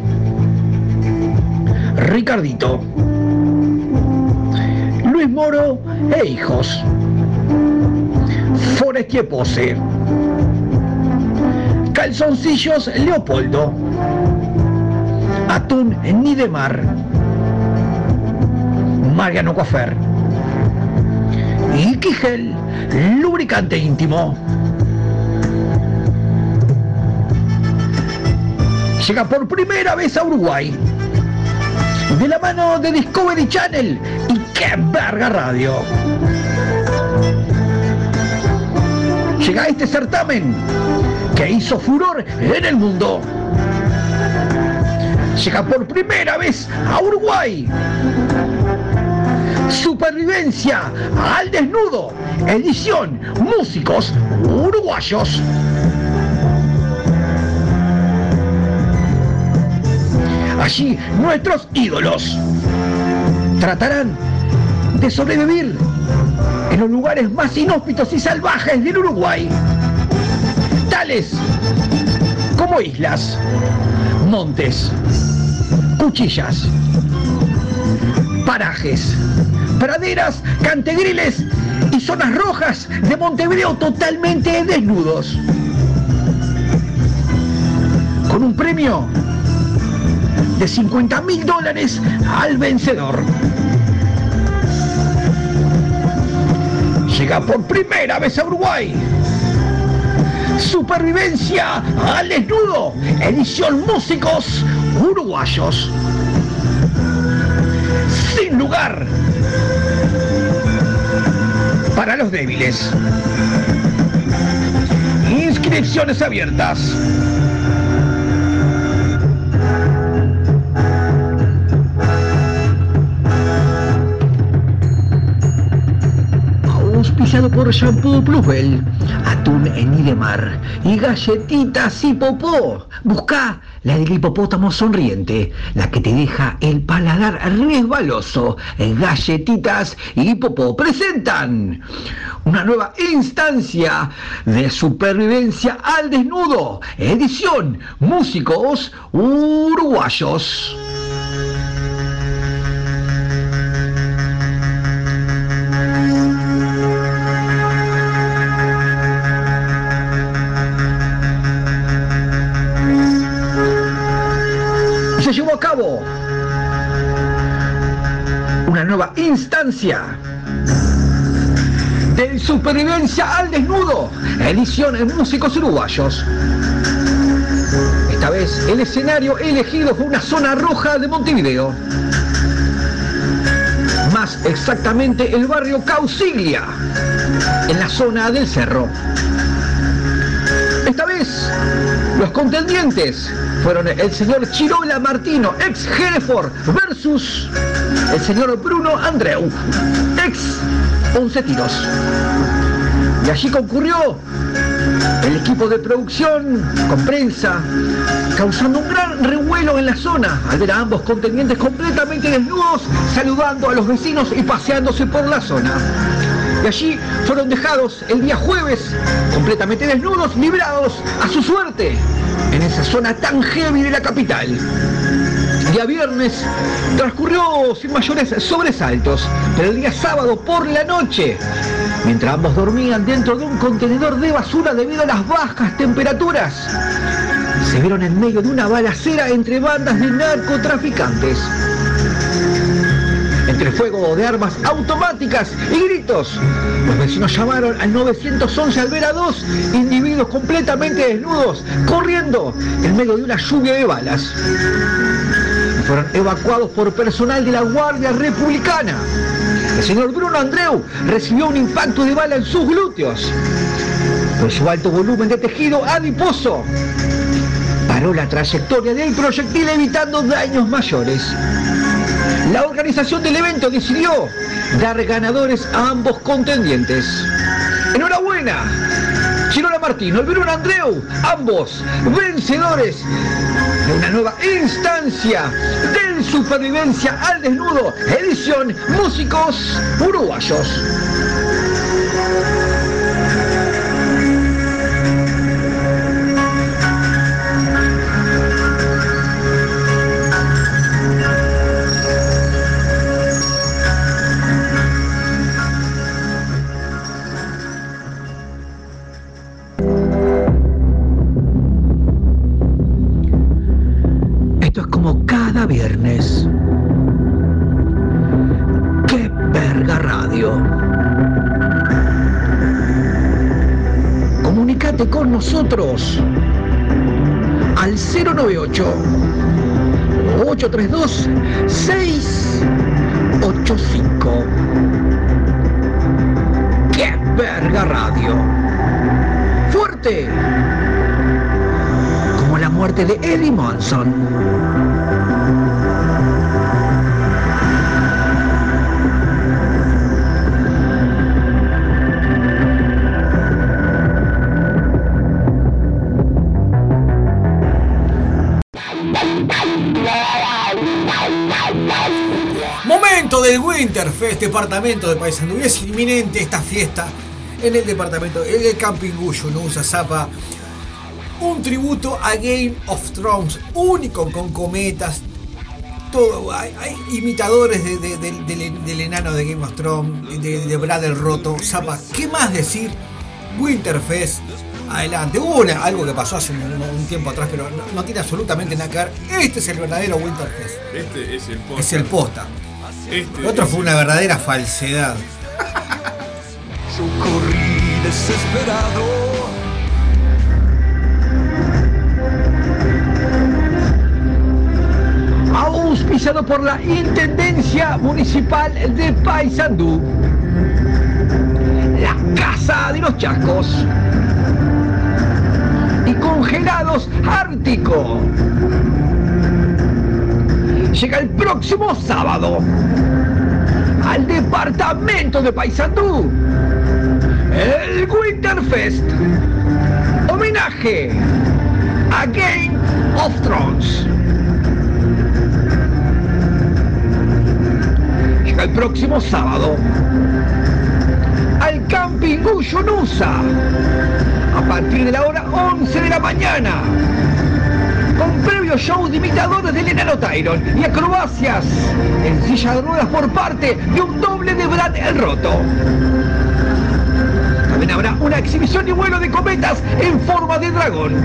Ricardito. Luis Moro e hijos. Forestier Pose. Calzoncillos Leopoldo. Atún Nidemar. Mariano Coafer. Y Quigel, lubricante íntimo. Llega por primera vez a Uruguay. De la mano de Discovery Channel y qué verga radio. Llega este certamen que hizo furor en el mundo. Llega por primera vez a Uruguay. Supervivencia al desnudo, edición músicos uruguayos. Allí nuestros ídolos tratarán de sobrevivir en los lugares más inhóspitos y salvajes del Uruguay, tales como islas, montes, cuchillas, parajes, praderas, cantegriles y zonas rojas de Montevideo totalmente desnudos. Con un premio de 50 mil dólares al vencedor. Llega por primera vez a Uruguay. Supervivencia al desnudo. Edición músicos uruguayos. Sin lugar para los débiles. Inscripciones abiertas. auspiciado por Shampoo Plusbel, atún en Idemar y galletitas y popó. Busca la del hipopótamo sonriente, la que te deja el paladar resbaloso. Galletitas y popó presentan una nueva instancia de supervivencia al desnudo, edición músicos uruguayos. Nueva instancia de supervivencia al desnudo, edición en músicos uruguayos. Esta vez el escenario elegido fue una zona roja de Montevideo. Más exactamente el barrio Causiglia, en la zona del cerro. Esta vez los contendientes fueron el señor Chirola Martino, ex Hereford, versus el señor Bruno Andreu, ex Once Tiros. Y allí concurrió el equipo de producción con prensa, causando un gran revuelo en la zona al ver a ambos contendientes completamente desnudos, saludando a los vecinos y paseándose por la zona. Y allí fueron dejados el día jueves, completamente desnudos, librados a su suerte en esa zona tan heavy de la capital. El día viernes transcurrió sin mayores sobresaltos, pero el día sábado por la noche, mientras ambos dormían dentro de un contenedor de basura debido a las bajas temperaturas, se vieron en medio de una balacera entre bandas de narcotraficantes. Entre fuego de armas automáticas y gritos, los vecinos llamaron al 911 al ver a dos individuos completamente desnudos corriendo en medio de una lluvia de balas. Fueron evacuados por personal de la Guardia Republicana. El señor Bruno Andreu recibió un impacto de bala en sus glúteos. Por su alto volumen de tejido adiposo, paró la trayectoria del proyectil evitando daños mayores. La organización del evento decidió dar ganadores a ambos contendientes. ¡Enhorabuena! Chirola Martino y Bruno Andreu, ambos vencedores de una nueva instancia del Supervivencia al Desnudo, edición Músicos Uruguayos. Viernes. ¡Qué verga radio! Comunicate con nosotros al 098 832 685. ¡Qué verga radio! ¡Fuerte! muerte de Eddie Monson. Momento del Winterfest, departamento de Paisandú. Es inminente esta fiesta en el departamento. El campingullo no usa zapa un tributo a Game of Thrones, único con cometas. Todo, hay, hay imitadores de- de- de- del, del enano de Game of Thrones, de, de Brad el Roto, Zapa. ¿Qué más decir? Winterfest, adelante. Hubo una- algo que pasó hace un, un tiempo atrás, pero no, no tiene absolutamente nada que ver. Este es el verdadero Winterfest. Este es el posta. Es el posta. Este El otro fue una verdadera falsedad. Yo corrí desesperado. Auspiciado por la Intendencia Municipal de Paysandú. La Casa de los Chascos. Y Congelados Ártico. Llega el próximo sábado al departamento de Paysandú. El Winterfest. Homenaje a Game of Thrones. El próximo sábado al Camping Gullonusa a partir de la hora 11 de la mañana con previo show de imitadores del enano Tyron y acrobacias en silla de ruedas por parte de un doble de Brad el Roto. También habrá una exhibición y vuelo de cometas en forma de dragón.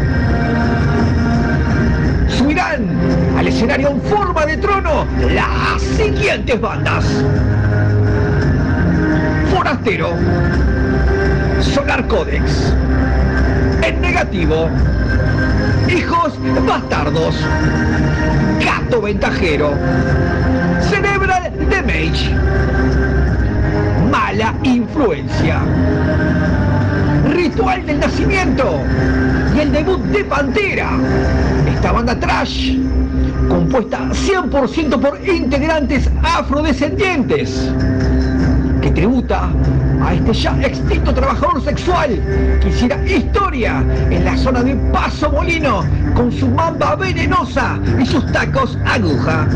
Subirán al escenario en forma de trono las siguientes bandas. Forastero, Solar Codex, En Negativo, Hijos Bastardos, Gato Ventajero, Cerebral Damage, Mala Influencia, Ritual del Nacimiento y el debut de Pantera. Esta banda trash, compuesta 100% por integrantes afrodescendientes, que tributa a este ya extinto trabajador sexual que hiciera historia en la zona de Paso Molino con su mamba venenosa y sus tacos aguja.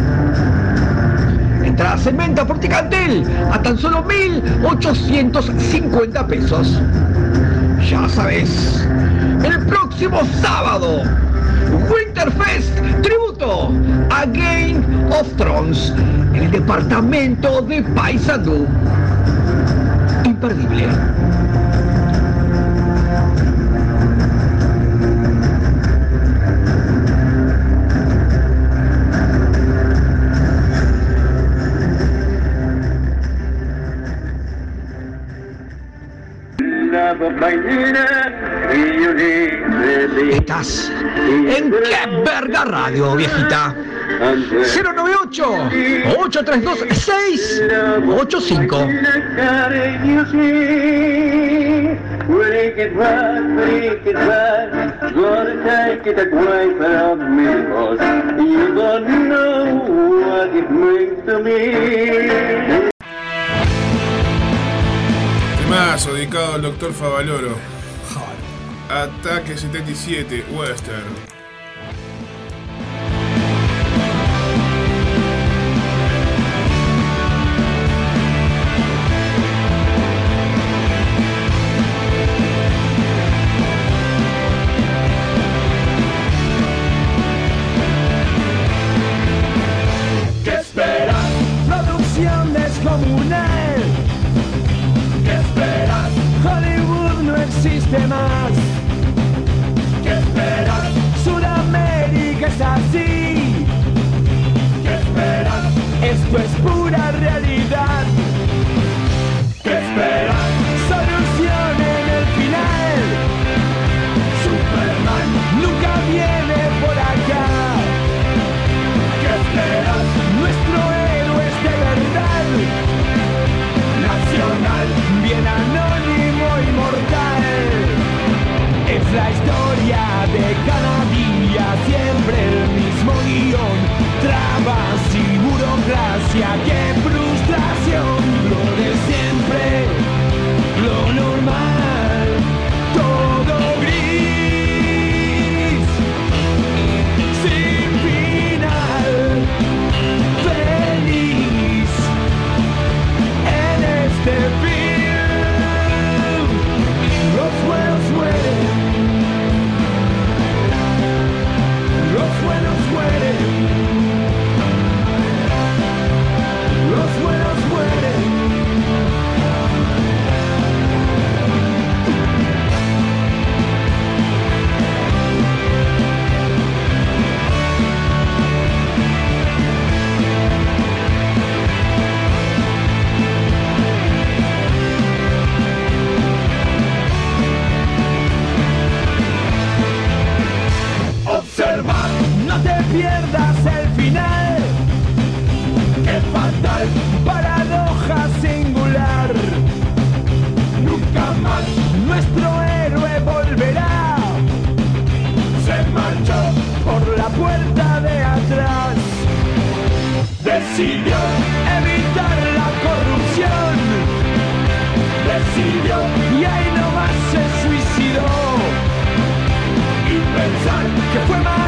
Entradas en venta por Ticantel a tan solo 1.850 pesos. Ya sabes, el próximo sábado, Winterfest tributo a Game of Thrones el departamento de Paysandú. Imperdible. Estás en Qué Verga Radio, viejita. 098 832 685 Temazo dedicado al doctor Favaloro. Ataque 77, Western. Cada día, siempre el mismo guion. Trabas y burocracia pierdas el final. ¡Qué fatal! Paradoja singular. Nunca más nuestro héroe volverá. Se marchó por la puerta de atrás. Decidió evitar la corrupción. Decidió y ahí nomás se suicidó. Y pensar que fue mal.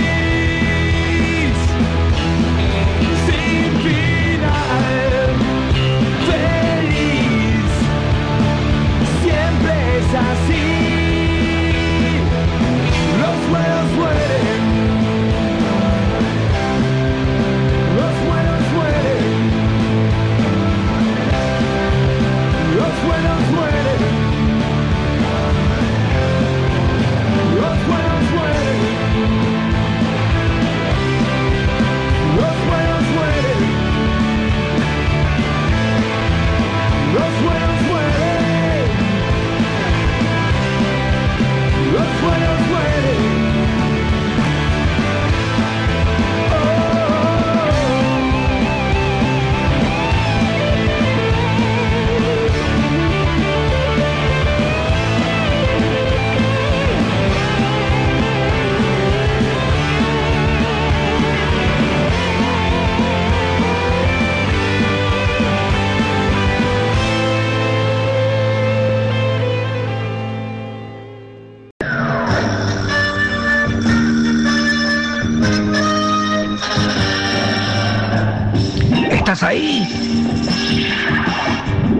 ¿Estás ahí?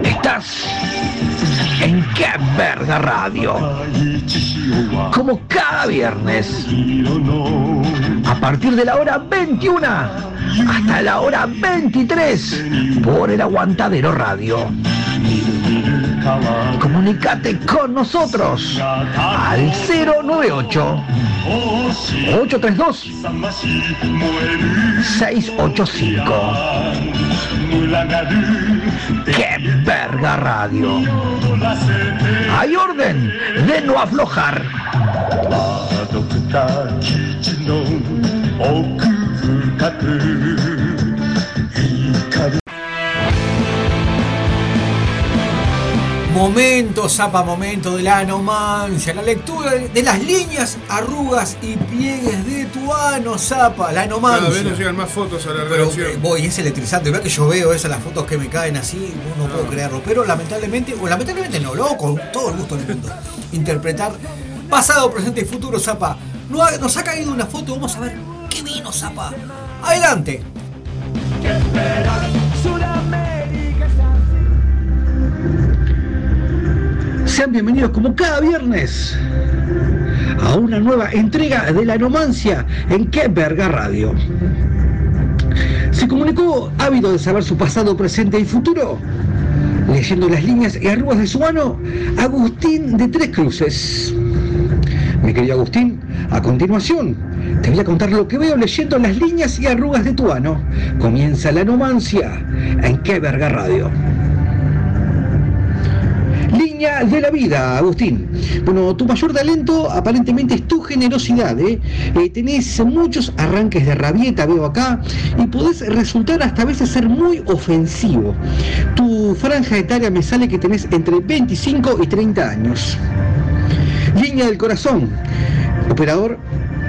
¿Estás en qué verga radio? Como cada viernes. A partir de la hora 21 hasta la hora 23 por el Aguantadero Radio. Comunicate con nosotros al 098 832 685. ¡Qué verga radio! Hay orden de no aflojar. Momento, zapa, momento de la anomancia, la lectura de las líneas, arrugas y pliegues de tu ano, zapa, la Cada vez nos anomancia. llegan más fotos a la Pero, redacción. eh, voy, es electrizante. Vea que yo veo esas las fotos que me caen así, no, no puedo creerlo. Pero lamentablemente, o lamentablemente no, lo hago con todo el gusto del mundo. Interpretar pasado, presente y futuro, Zapa. No ha- Nos ha caído una foto, vamos a ver qué vino, Zapa. Adelante. Sean bienvenidos como cada viernes a una nueva entrega de la Anomancia en Qué Verga Radio. Se comunicó ávido de saber su pasado, presente y futuro. Leyendo las líneas y arrugas de su mano, Agustín de Tres Cruces. Mi querido Agustín, a continuación te voy a contar lo que veo leyendo las líneas y arrugas de tu ano. Comienza la anomancia en Qué Verga Radio. De la vida, Agustín. Bueno, tu mayor talento aparentemente es tu generosidad. ¿eh? Eh, tenés muchos arranques de rabieta, veo acá, y podés resultar hasta veces ser muy ofensivo. Tu franja etaria me sale que tenés entre 25 y 30 años. Línea del corazón. Operador,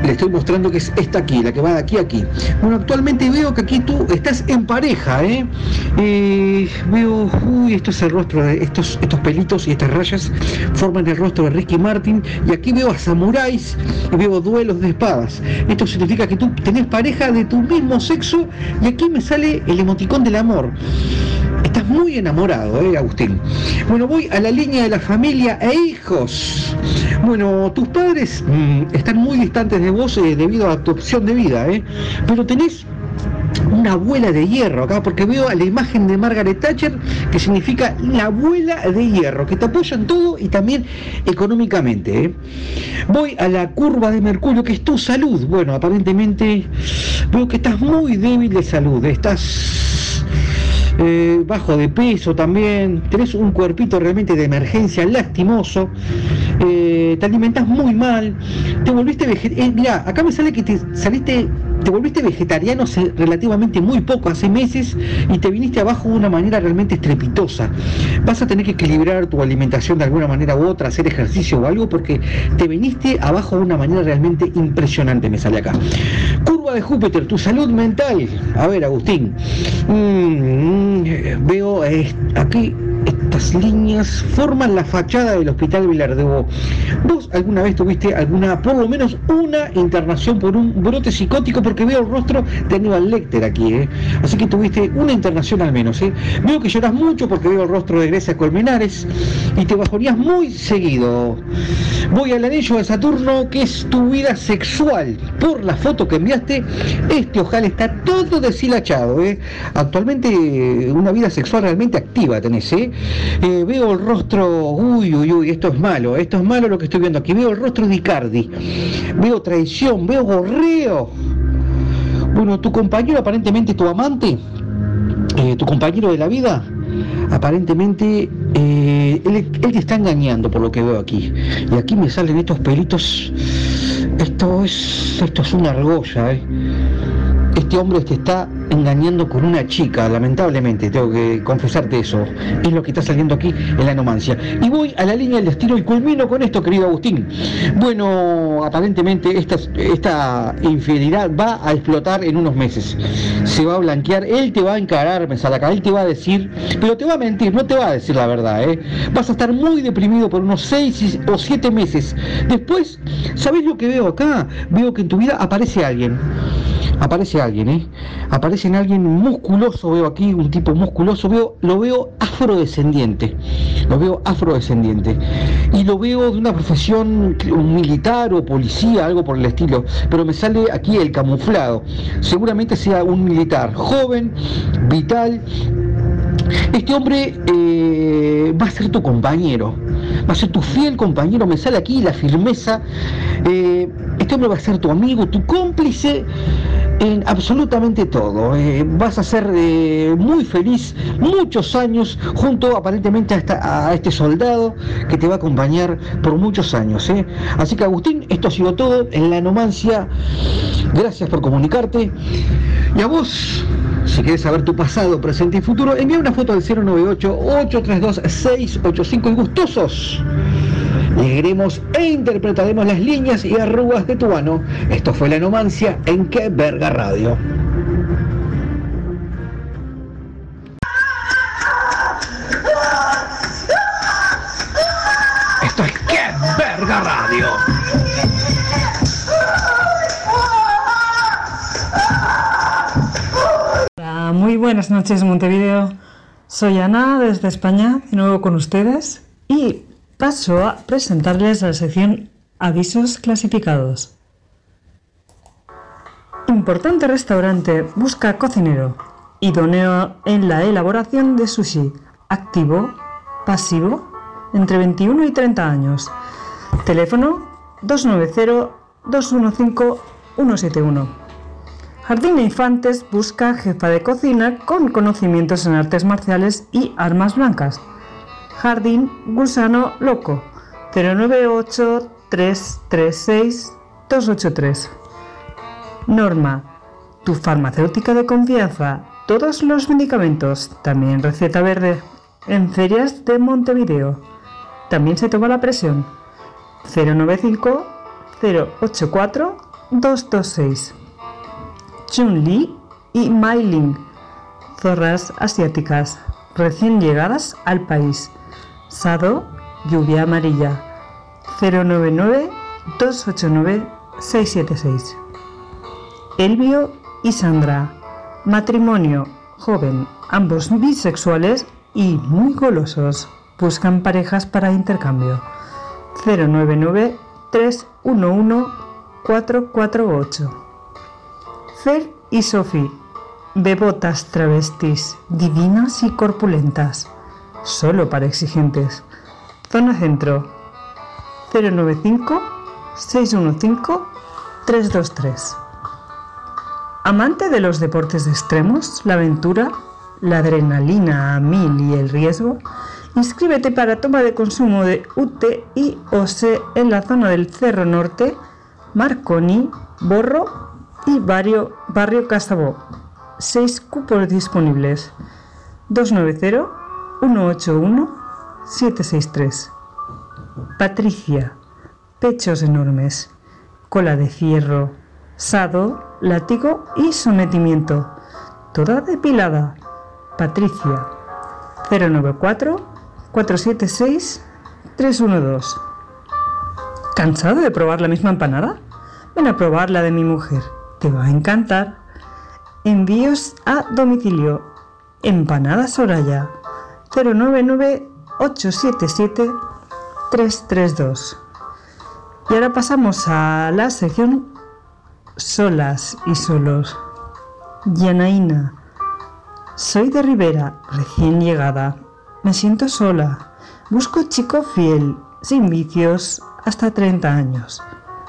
le estoy mostrando que es esta aquí, la que va de aquí a aquí. Bueno, actualmente veo que aquí tú estás en pareja, ¿eh? Eh, veo, uy, esto es el rostro, de estos, estos pelitos y estas rayas forman el rostro de Ricky Martin. Y aquí veo a samuráis y veo duelos de espadas. Esto significa que tú tenés pareja de tu mismo sexo y aquí me sale el emoticón del amor. Estás muy enamorado, ¿eh, Agustín? Bueno, voy a la línea de la familia e hijos. Bueno, tus padres mm, están muy distantes de vos eh, debido a tu opción de vida, ¿eh? Pero tenés una abuela de hierro acá, porque veo a la imagen de Margaret Thatcher, que significa la abuela de hierro, que te apoya en todo y también económicamente. ¿eh? Voy a la curva de Mercurio, que es tu salud. Bueno, aparentemente veo que estás muy débil de salud, estás eh, bajo de peso también, tenés un cuerpito realmente de emergencia lastimoso. Eh, eh, te alimentas muy mal, te volviste vegetariano. mira, acá me sale que te saliste, te volviste vegetariano hace relativamente muy poco, hace meses, y te viniste abajo de una manera realmente estrepitosa. Vas a tener que equilibrar tu alimentación de alguna manera u otra, hacer ejercicio o algo, porque te viniste abajo de una manera realmente impresionante, me sale acá. De Júpiter, tu salud mental. A ver, Agustín. Mm, mm, veo eh, aquí estas líneas forman la fachada del Hospital Vilardebo. ¿Vos alguna vez tuviste alguna, por lo menos una internación por un brote psicótico? Porque veo el rostro de Aníbal Lecter aquí, ¿eh? Así que tuviste una internación al menos, ¿eh? Veo que lloras mucho porque veo el rostro de Grecia Colmenares y te bajonías muy seguido. Voy al anillo de Saturno, que es tu vida sexual. Por la foto que enviaste, este ojal está todo deshilachado, ¿eh? Actualmente una vida sexual realmente activa tenés, ¿eh? Eh, veo el rostro, uy, uy, uy, esto es malo, esto es malo lo que estoy viendo aquí. Veo el rostro de Icardi, veo traición, veo gorreo. Bueno, tu compañero, aparentemente tu amante, tu compañero de la vida, aparentemente él, él te está engañando por lo que veo aquí. Y aquí me salen estos pelitos. Esto es, esto es una argolla, ¿eh? Este hombre te está engañando con una chica, lamentablemente, tengo que confesarte eso. Es lo que está saliendo aquí en la nomancia. Y voy a la línea del destino y culmino con esto, querido Agustín. Bueno, aparentemente esta, esta infidelidad va a explotar en unos meses. Se va a blanquear, él te va a encarar, Mesalaca, él te va a decir, pero te va a mentir, no te va a decir la verdad, ¿eh? Vas a estar muy deprimido por unos seis o siete meses. Después, ¿sabes lo que veo acá? Veo que en tu vida aparece alguien aparece alguien, ¿eh? Aparece en alguien musculoso, veo aquí un tipo musculoso, veo, lo veo afrodescendiente, lo veo afrodescendiente. Y lo veo de una profesión un militar o policía, algo por el estilo, pero me sale aquí el camuflado. Seguramente sea un militar, joven, vital. Este hombre eh, va a ser tu compañero, va a ser tu fiel compañero, me sale aquí la firmeza. Eh, este hombre va a ser tu amigo, tu cómplice en absolutamente todo. Eh, vas a ser eh, muy feliz muchos años junto aparentemente a, esta- a este soldado que te va a acompañar por muchos años. ¿eh? Así que Agustín, esto ha sido todo en la nomancia. Gracias por comunicarte. Y a vos, si quieres saber tu pasado, presente y futuro, envía una foto al 098-832-685 y gustosos. Leeremos e interpretaremos las líneas y arrugas de tu ano. Esto fue la nomancia en Que Verga Radio. Esto es Que Verga Radio. Muy buenas noches Montevideo. Soy Ana desde España, de nuevo con ustedes y paso a presentarles la sección Avisos clasificados. Importante restaurante busca cocinero, idóneo en la elaboración de sushi, activo, pasivo, entre 21 y 30 años. Teléfono 290-215-171. Jardín de Infantes busca jefa de cocina con conocimientos en artes marciales y armas blancas. Jardín Gusano Loco 098 336 283. Norma, tu farmacéutica de confianza. Todos los medicamentos, también receta verde, en ferias de Montevideo. También se toma la presión. 095 084 226. Chun-Li y Mai Ling, zorras asiáticas recién llegadas al país. Sado, lluvia amarilla. 099-289-676. Elvio y Sandra, matrimonio joven, ambos bisexuales y muy golosos. Buscan parejas para intercambio. 099-311-448. Fer y Sophie, bebotas travestis, divinas y corpulentas, solo para exigentes. Zona Centro 095 615 323. Amante de los deportes extremos, la aventura, la adrenalina a mil y el riesgo, Inscríbete para toma de consumo de UT y OC en la zona del Cerro Norte, Marconi, Borro y Barrio, Barrio Casabó. Seis cupos disponibles. 290-181-763. Patricia. Pechos enormes. Cola de fierro. Sado, látigo y sometimiento. Toda depilada. Patricia. 094-476-312. ¿Cansado de probar la misma empanada? Ven a probar la de mi mujer. Te va a encantar. Envíos a domicilio. Empanada Soraya. 099-877-332. Y ahora pasamos a la sección Solas y Solos. Yanaína. Soy de Rivera, recién llegada. Me siento sola. Busco chico fiel, sin vicios, hasta 30 años.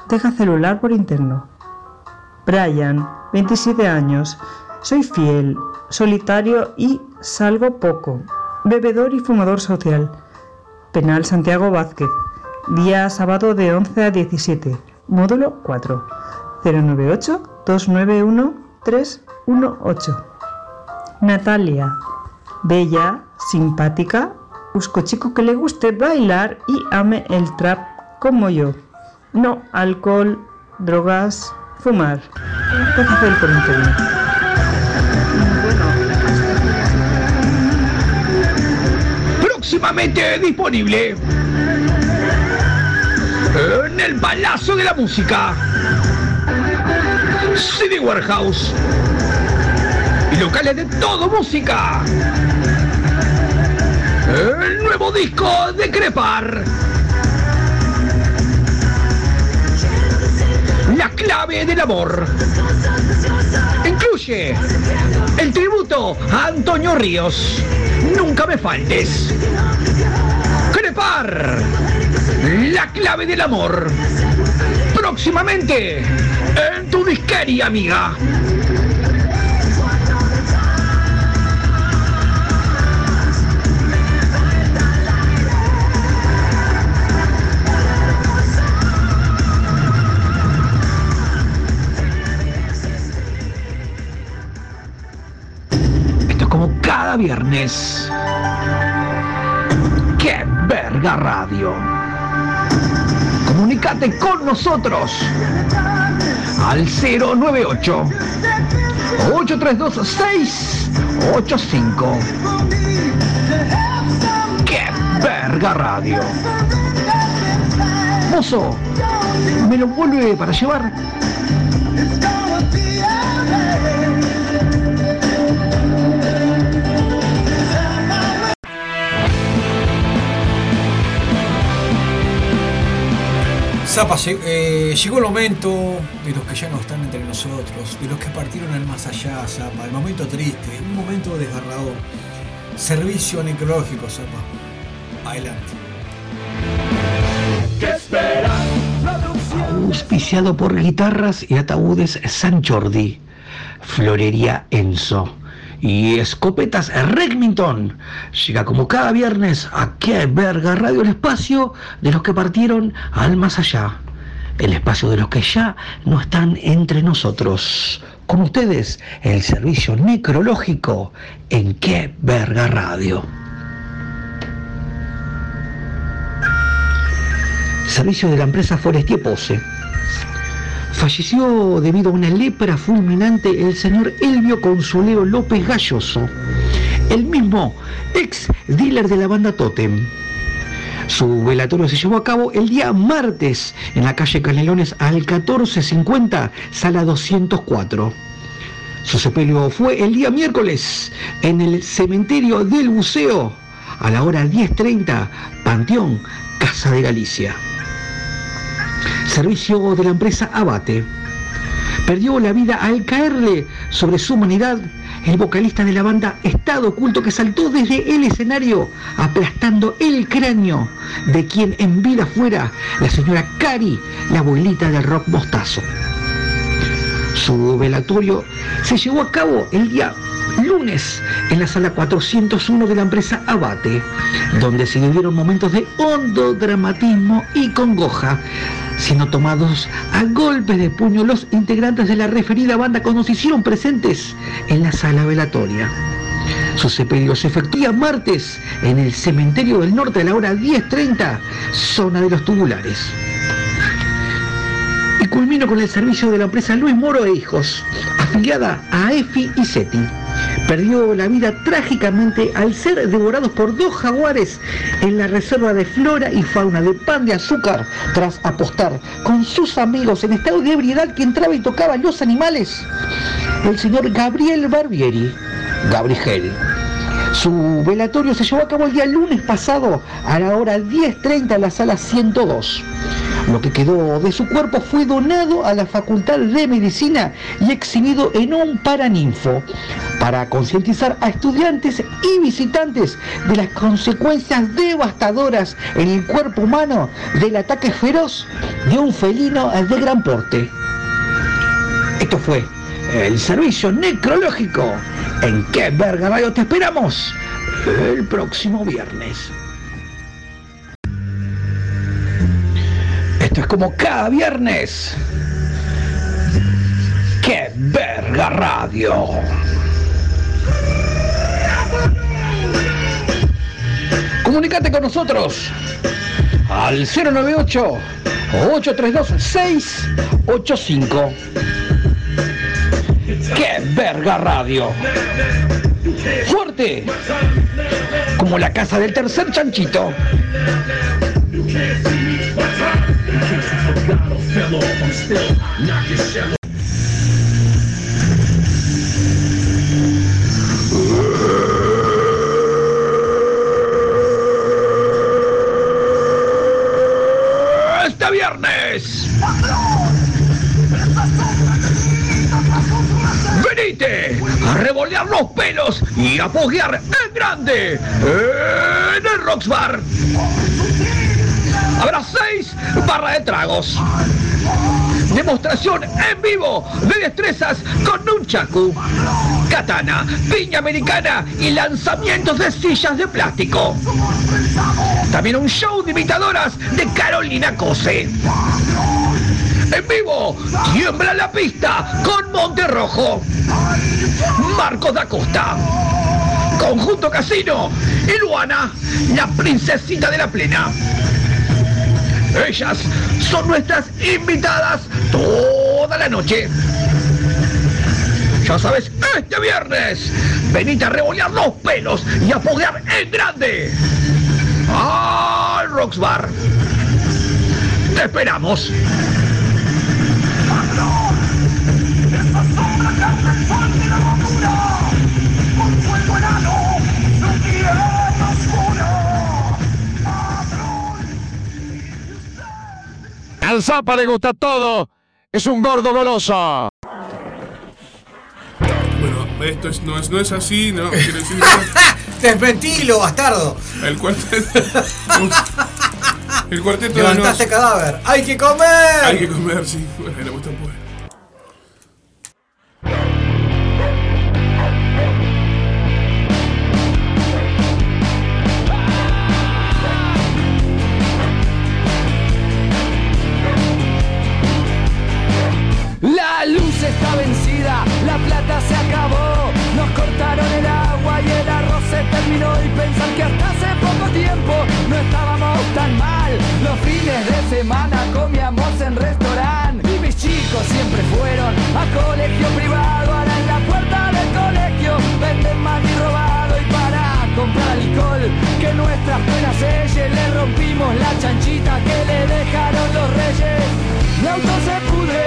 Deja celular por interno. Brian, 27 años. Soy fiel, solitario y salgo poco. Bebedor y fumador social. Penal Santiago Vázquez. Día sábado de 11 a 17. Módulo 4. 098-291-318. Natalia. Bella, simpática. Busco chico que le guste bailar y ame el trap como yo. No alcohol, drogas, fumar. Deja hacer por Próximamente disponible en el Palacio de la Música. CD Warehouse. Y locales de todo música. El nuevo disco de Crepar. La clave del amor. Incluye el tributo a Antonio Ríos. Nunca me faltes. Crepar. La clave del amor. Próximamente en tu disquería, amiga. Cada viernes. ¡Qué verga radio! Comunicate con nosotros al 098 832 685. ¡Qué verga radio! Mozo, ¿me lo vuelve para llevar? Zapa, eh, llegó el momento de los que ya no están entre nosotros, de los que partieron al más allá, Zapa. El momento triste, un momento desgarrador. Servicio necrológico, Zapa. Adelante. Auspiciado por guitarras y ataúdes San Jordi, Florería Enzo y Escopetas Regmington. Llega como cada viernes a Qué Verga Radio, el espacio de los que partieron al más allá. El espacio de los que ya no están entre nosotros. Con ustedes, el servicio necrológico en Qué Verga Radio. Servicio de la empresa Forestier Pose. Falleció debido a una lepra fulminante el señor Elvio Consuelo López Galloso, el mismo ex dealer de la banda Totem. Su velatorio se llevó a cabo el día martes en la calle Canelones al 1450, sala 204. Su sepelio fue el día miércoles en el cementerio del Buceo a la hora 10.30, Panteón, Casa de Galicia. Servicio de la empresa Abate. Perdió la vida al caerle sobre su humanidad el vocalista de la banda Estado Oculto que saltó desde el escenario aplastando el cráneo de quien en vida fuera la señora Cari, la abuelita del rock mostazo. Su velatorio se llevó a cabo el día lunes en la sala 401 de la empresa Abate, donde se vivieron momentos de hondo dramatismo y congoja, siendo tomados a golpes de puño los integrantes de la referida banda cuando se hicieron presentes en la sala velatoria. Su sepelio se efectúa martes en el cementerio del norte a la hora 10.30, zona de los tubulares. Culmino con el servicio de la empresa Luis Moro e Hijos, afiliada a EFI y SETI. Perdió la vida trágicamente al ser devorados por dos jaguares en la reserva de flora y fauna de pan de azúcar tras apostar con sus amigos en estado de ebriedad que entraba y tocaba los animales. El señor Gabriel Barbieri, Gabriel. Su velatorio se llevó a cabo el día lunes pasado a la hora 10.30 en la sala 102. Lo que quedó de su cuerpo fue donado a la Facultad de Medicina y exhibido en un paraninfo para concientizar a estudiantes y visitantes de las consecuencias devastadoras en el cuerpo humano del ataque feroz de un felino de gran porte. Esto fue el servicio necrológico. ¿En qué verga radio te esperamos? El próximo viernes. Esto es como cada viernes. ¡Qué verga radio! Comunicate con nosotros al 098 832 685. ¡Qué verga radio! Fuerte, como la casa del tercer chanchito. Este viernes. A revolear los pelos y a foguear en grande en el Rocks. Habrá seis barras de tragos. Demostración en vivo de destrezas con nunchaku, katana, piña americana y lanzamientos de sillas de plástico. También un show de imitadoras de Carolina Cose. En vivo, tiembla la pista con Monterrojo. Marcos da Costa. Conjunto Casino y Luana, la princesita de la plena. Ellas son nuestras invitadas toda la noche. Ya sabes, este viernes, venite a revolear los pelos y a foguear en grande. Al Rocks Bar. Te esperamos. Al Zapa le gusta todo. Es un gordo goloso. Bueno, esto es- no, es, no es así, ¿no? (laughs) Quiero decir, Desmentilo, bastardo. el cuarteto. (laughs) el cuarteto de Levantaste nos. cadáver. ¡Hay que comer! Hay que comer, sí. Bueno, la puesta pues. El agua y el arroz se terminó y pensar que hasta hace poco tiempo no estábamos tan mal. Los fines de semana comíamos en restaurante y mis chicos siempre fueron a colegio privado, ahora en la puerta del colegio venden mani robado y para comprar alcohol que nuestras penas sellen le rompimos la chanchita que le dejaron los reyes. Mi auto se pudre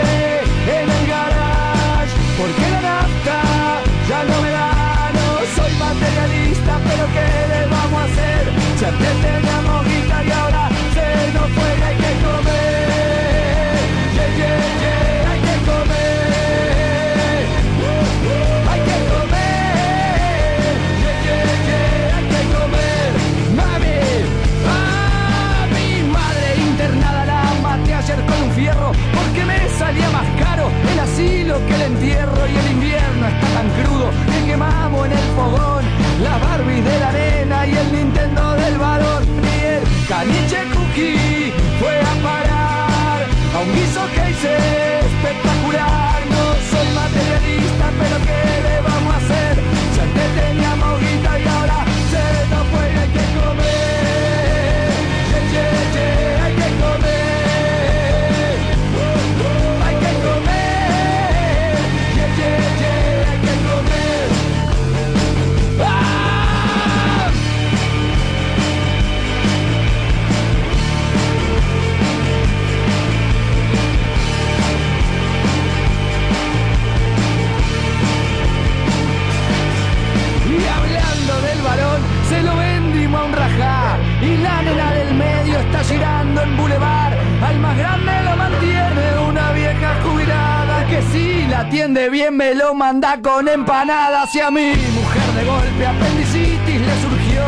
en el garage porque la ¿qué le vamos a hacer? Si antes teníamos guita y ahora se nos fue y hay que comer. Yeah, hay que comer. Hay que comer. Yeah, hay que comer. Mami, ah, mi madre internada la maté ayer con un fierro porque me salía más caro el asilo que el entierro y el invierno está tan crudo que quemamos en el fogón, la arena y el atiende bien me lo manda con empanadas. Y a mi mujer de golpe apendicitis le surgió.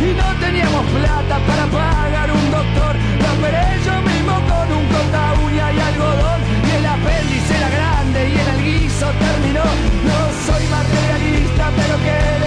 Y no teníamos plata para pagar un doctor. La operé yo mismo con un corta uña y algodón. Y el apéndice era grande y en el guiso terminó. No soy materialista, pero ¿qué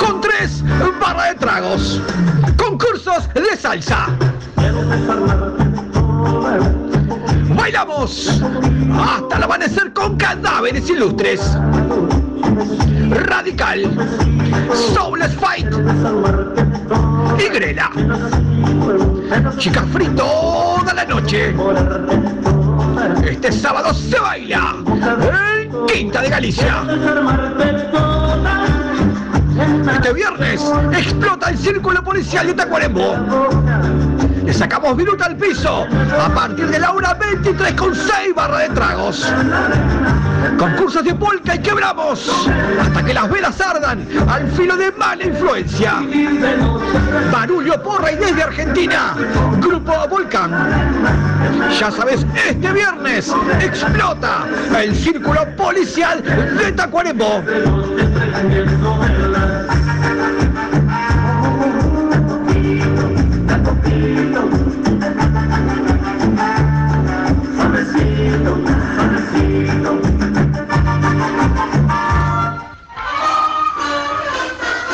Con tres barras de tragos, concursos de salsa. Bailamos hasta el amanecer con cadáveres ilustres. Radical, Soulless Fight y Grela. Chica free toda la noche. Este sábado se baila Quinta de Galicia. Este viernes explota el círculo policial de Tacuarembó. Sacamos minuto al piso a partir de la hora 23 con 6 barras de tragos. Concursos de polka y quebramos hasta que las velas ardan al filo de mala influencia. Barullo Porra y desde Argentina, Grupo Volcán. Ya sabes, este viernes explota el círculo policial de Tacuarembó.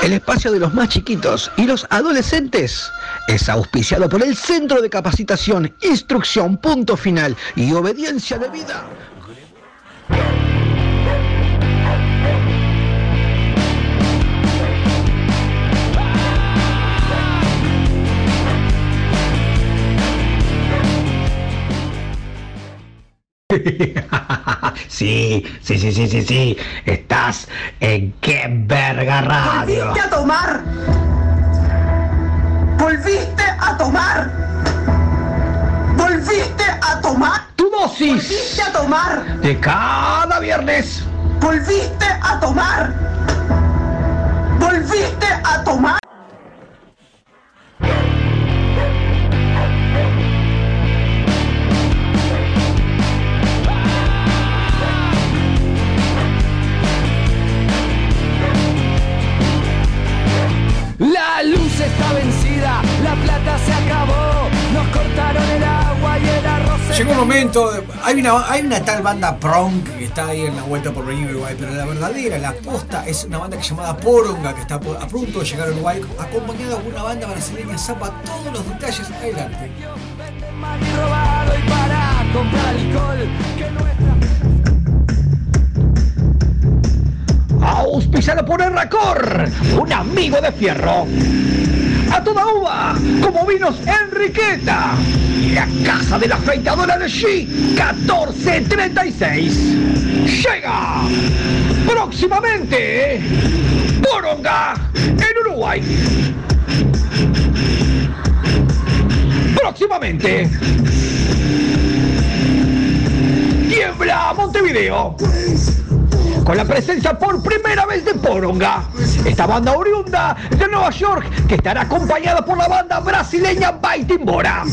El espacio de los más chiquitos y los adolescentes es auspiciado por el Centro de Capacitación, Instrucción, Punto Final y Obediencia de Vida. (laughs) Sí, sí, sí, sí, sí, sí. Estás en qué verga radio. Volviste a tomar. Volviste a tomar. Volviste a tomar. Tu dosis Volviste a tomar. de cada viernes. Volviste a tomar. Volviste a tomar. La luz está vencida, la plata se acabó, nos cortaron el agua y el arroz Llegó un momento, hay una, hay una tal banda Prong que está ahí en la vuelta por venir Uruguay, pero la verdadera, la posta, es una banda que se llamada Poronga, que está por- a punto de llegar a Uruguay, acompañada por una banda brasileña Zapa, todos los detalles adelante. y robado y para comprar alcohol que auspiciado por Erracor, un amigo de fierro. A toda uva, como vinos Enriqueta. Y la casa de la afeitadora de G, 1436. Llega próximamente Boronga, en Uruguay. Próximamente. Tiembla Montevideo. Con la presencia por primera vez de Poronga, esta banda oriunda de Nueva York que estará acompañada por la banda brasileña Baitimbora.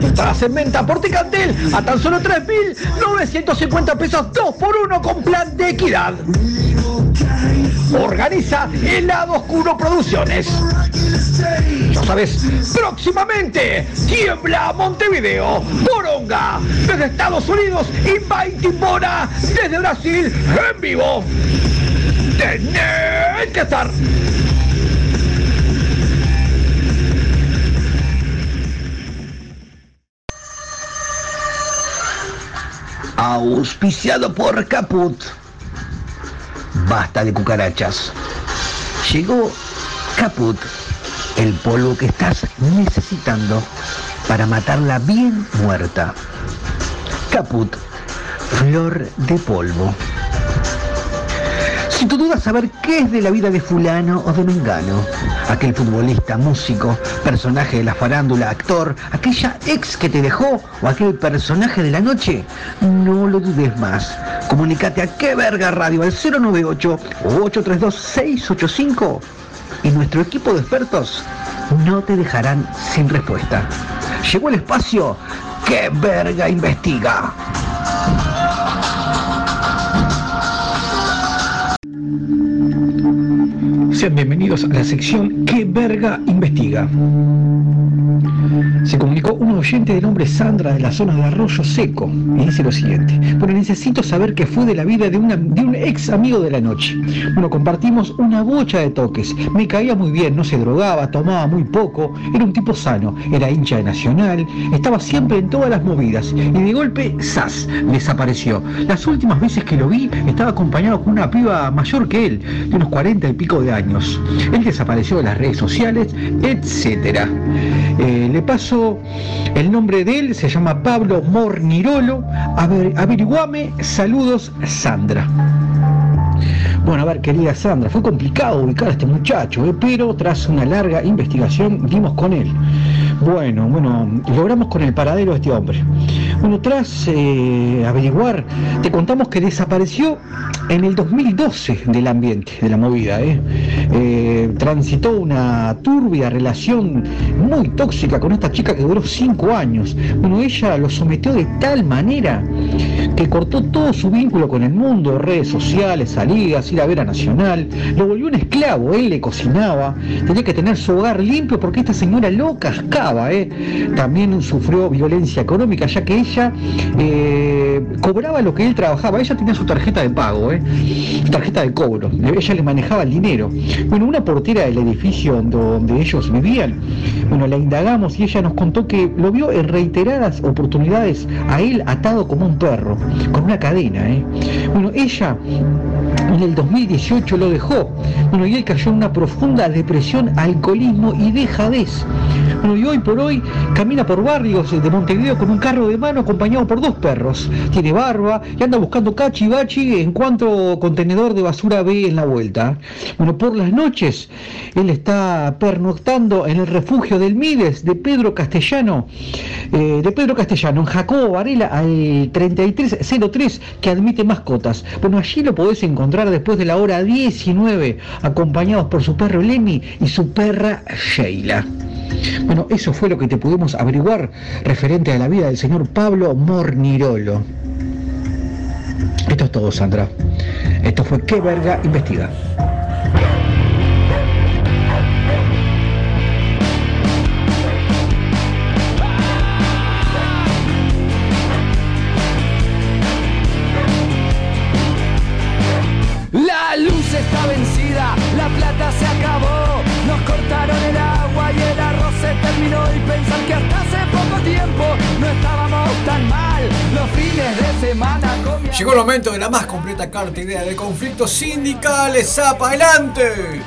Entradas en venta por Ticantel a tan solo 3.950 pesos 2 por 1 con plan de equidad. Organiza El Lado Oscuro Producciones. Ya sabes, próximamente Tiembla Montevideo, Boronga desde Estados Unidos y Baitimbora desde Brasil en vivo. Tenés que estar. Auspiciado por Caput. Basta de cucarachas. Llegó Caput, el polvo que estás necesitando para matarla bien muerta. Caput, flor de polvo. Si tu duda saber qué es de la vida de fulano o de mengano, aquel futbolista, músico, personaje de la farándula, actor, aquella ex que te dejó o aquel personaje de la noche, no lo dudes más. Comunicate a qué verga radio al 098 o 832 685 y nuestro equipo de expertos no te dejarán sin respuesta. Llegó el espacio que verga investiga. Sean bienvenidos a la sección ¿Qué verga investiga? Se comunicó un oyente de nombre Sandra de la zona de Arroyo Seco y dice lo siguiente. Bueno, necesito saber qué fue de la vida de, un ex amigo de la noche. Bueno, compartimos una bocha de toques. Me caía muy bien, no se drogaba, tomaba muy poco, era un tipo sano, era hincha de Nacional, estaba siempre en todas las movidas y de golpe, ¡zas! desapareció. Las últimas veces que lo vi estaba acompañado con una piba mayor que él, de unos 40 y pico de años. Él desapareció de las redes sociales, etcétera. Eh, le paso el nombre de él, se llama Pablo Mornirolo. A ver, averiguame, saludos Sandra. Bueno, a ver, querida Sandra, fue complicado ubicar a este muchacho, ¿eh? pero tras una larga investigación dimos con él. Bueno, bueno, logramos con el paradero de este hombre. Bueno, tras eh, averiguar, te contamos que desapareció en el 2012 del ambiente, de la movida. ¿eh? Eh, transitó una turbia relación muy tóxica con esta chica que duró cinco años. Bueno, ella lo sometió de tal manera que cortó todo su vínculo con el mundo, redes sociales, salidas, ir a ver a Nacional, lo volvió un esclavo, él le cocinaba, tenía que tener su hogar limpio porque esta señora lo cascaba, ¿eh? también sufrió violencia económica ya que ella eh, cobraba lo que él trabajaba, ella tenía su tarjeta de pago, ¿eh? tarjeta de cobro, ella le manejaba el dinero. Bueno, una portera del edificio donde ellos vivían, bueno, la indagamos y ella nos contó que lo vio en reiteradas oportunidades a él atado como un perro, con una cadena. ¿eh? Bueno, ella en el 2018 lo dejó. Bueno, y él cayó en una profunda depresión, alcoholismo y dejadez. Bueno, y hoy por hoy camina por barrios de Montevideo con un carro de mano acompañado por dos perros. Tiene barba y anda buscando cachi y bachi en cuanto contenedor de basura ve en la vuelta. Bueno, por las noches él está pernoctando en el refugio del Mides de Pedro Castellano, eh, de Pedro Castellano, en Jacobo Varela al 3303 que admite mascotas. Bueno, allí lo podés encontrar después de la hora 19, acompañados por su perro Lenny y su perra Sheila. Bueno, eso fue lo que te pudimos averiguar referente a la vida del señor Pablo Mornirolo. Esto es todo, Sandra. Esto fue Qué Verga Investiga. La luz está vencida, la plata se acabó, nos cortaron el agua y el arroz se terminó y pensar que hasta hace poco tiempo no estábamos Llegó el momento de la más completa carta idea de conflictos sindicales. ¡Zapa adelante!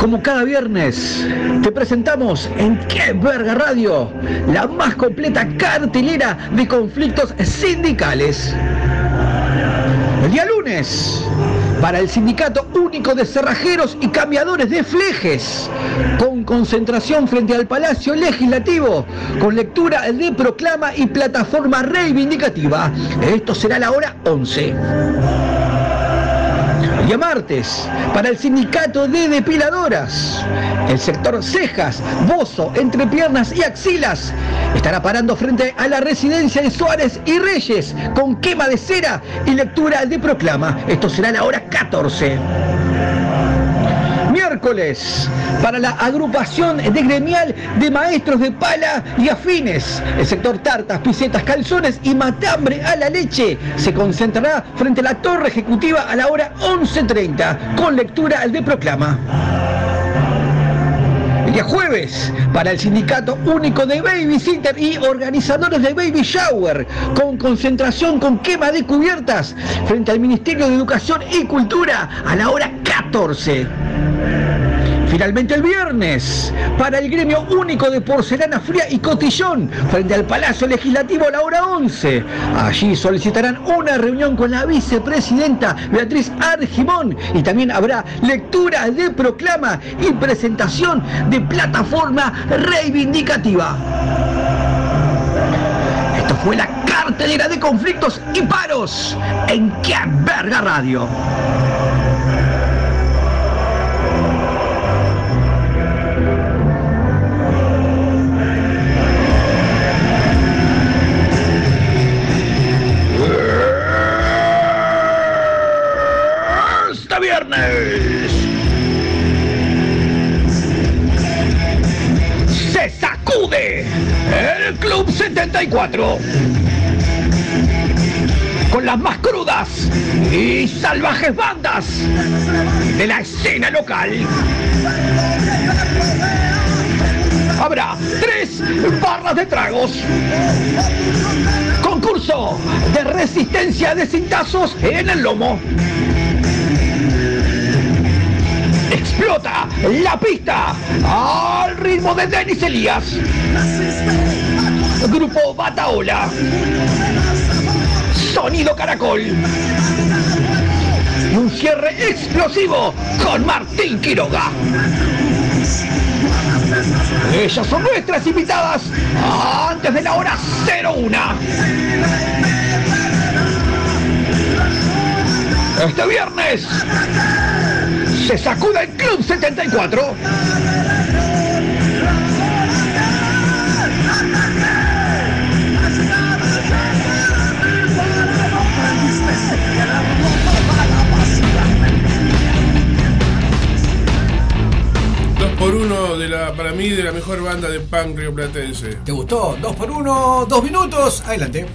Como cada viernes, te presentamos en Qué Verga Radio la más completa cartelera de conflictos sindicales. El día lunes, para el Sindicato Único de Cerrajeros y Cambiadores de Flejes, con concentración frente al Palacio Legislativo, con lectura de proclama y plataforma reivindicativa. Esto será la hora 11. Día martes, para el sindicato de depiladoras, el sector cejas, bozo, entrepiernas y axilas estará parando frente a la residencia de Suárez y Reyes con quema de cera y lectura de proclama. Esto será la hora 14. Miércoles, para la agrupación de gremial de maestros de pala y afines, el sector tartas, pisetas, calzones y matambre a la leche se concentrará frente a la torre ejecutiva a la hora 11.30 con lectura de proclama. El día jueves, para el Sindicato Único de Babysitter y organizadores de Baby Shower, con concentración con quema de cubiertas frente al Ministerio de Educación y Cultura a la hora 14. Finalmente el viernes, para el gremio único de porcelana fría y cotillón, frente al Palacio Legislativo a la hora 11. Allí solicitarán una reunión con la vicepresidenta Beatriz Argimón y también habrá lectura de proclama y presentación de plataforma reivindicativa. Esto fue la cartelera de conflictos y paros en Qué Verga Radio. Se sacude el Club 74 con las más crudas y salvajes bandas de la escena local. Habrá tres barras de tragos. Concurso de resistencia de cintazos en el lomo. Explota la pista al ritmo de Denis Elías. Grupo Bataola. Sonido Caracol. Y un cierre explosivo con Martín Quiroga. Ellas son nuestras invitadas antes de la hora 01. Este viernes se sacuda el Club 74. Dos por uno de la, para mí, de la mejor banda de punk rioplatense. ¿Te gustó? Dos por uno, dos minutos. Adelante.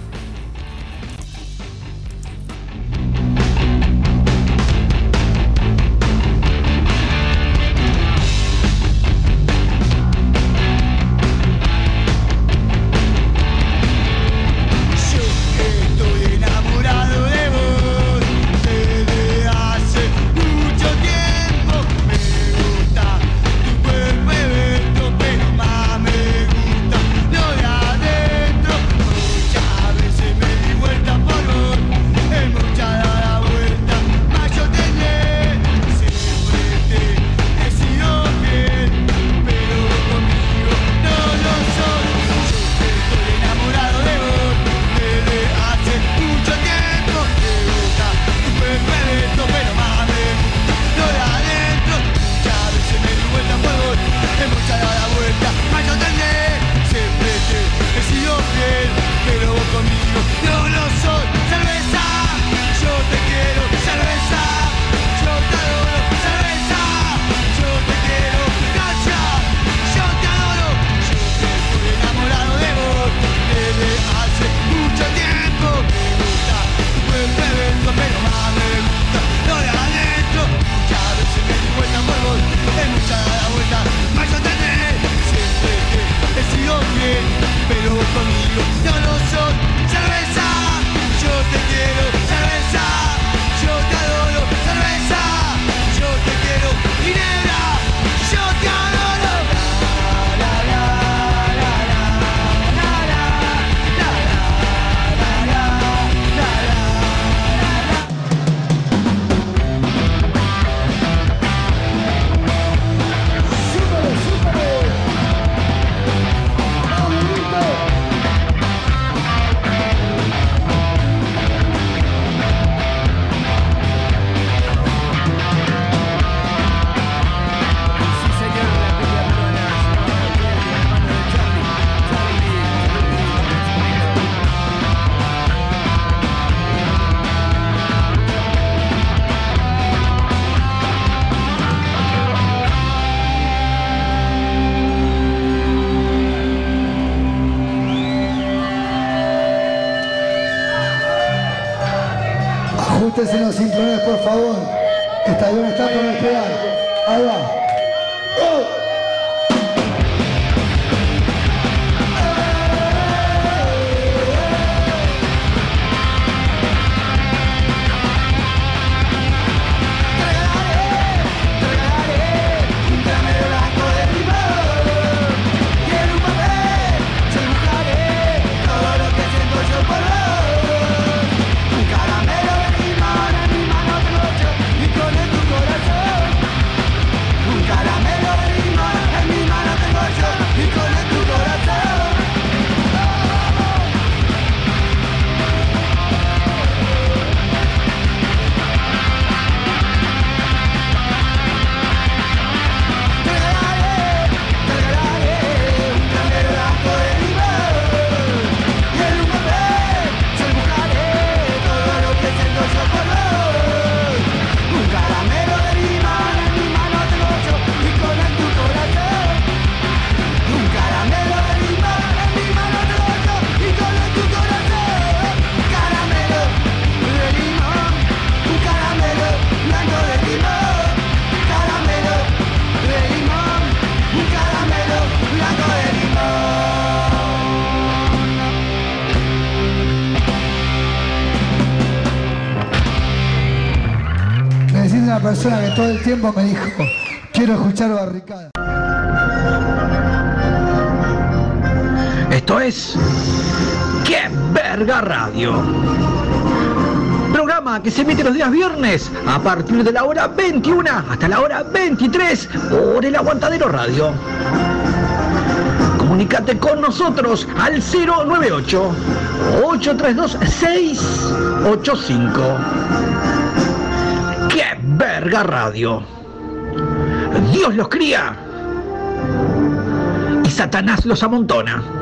Programa que se emite los días viernes a partir de la hora 21 hasta la hora 23 por el Aguantadero Radio. Comunicate con nosotros al 098 832 685. ¡Qué verga radio! Dios los cría y Satanás los amontona.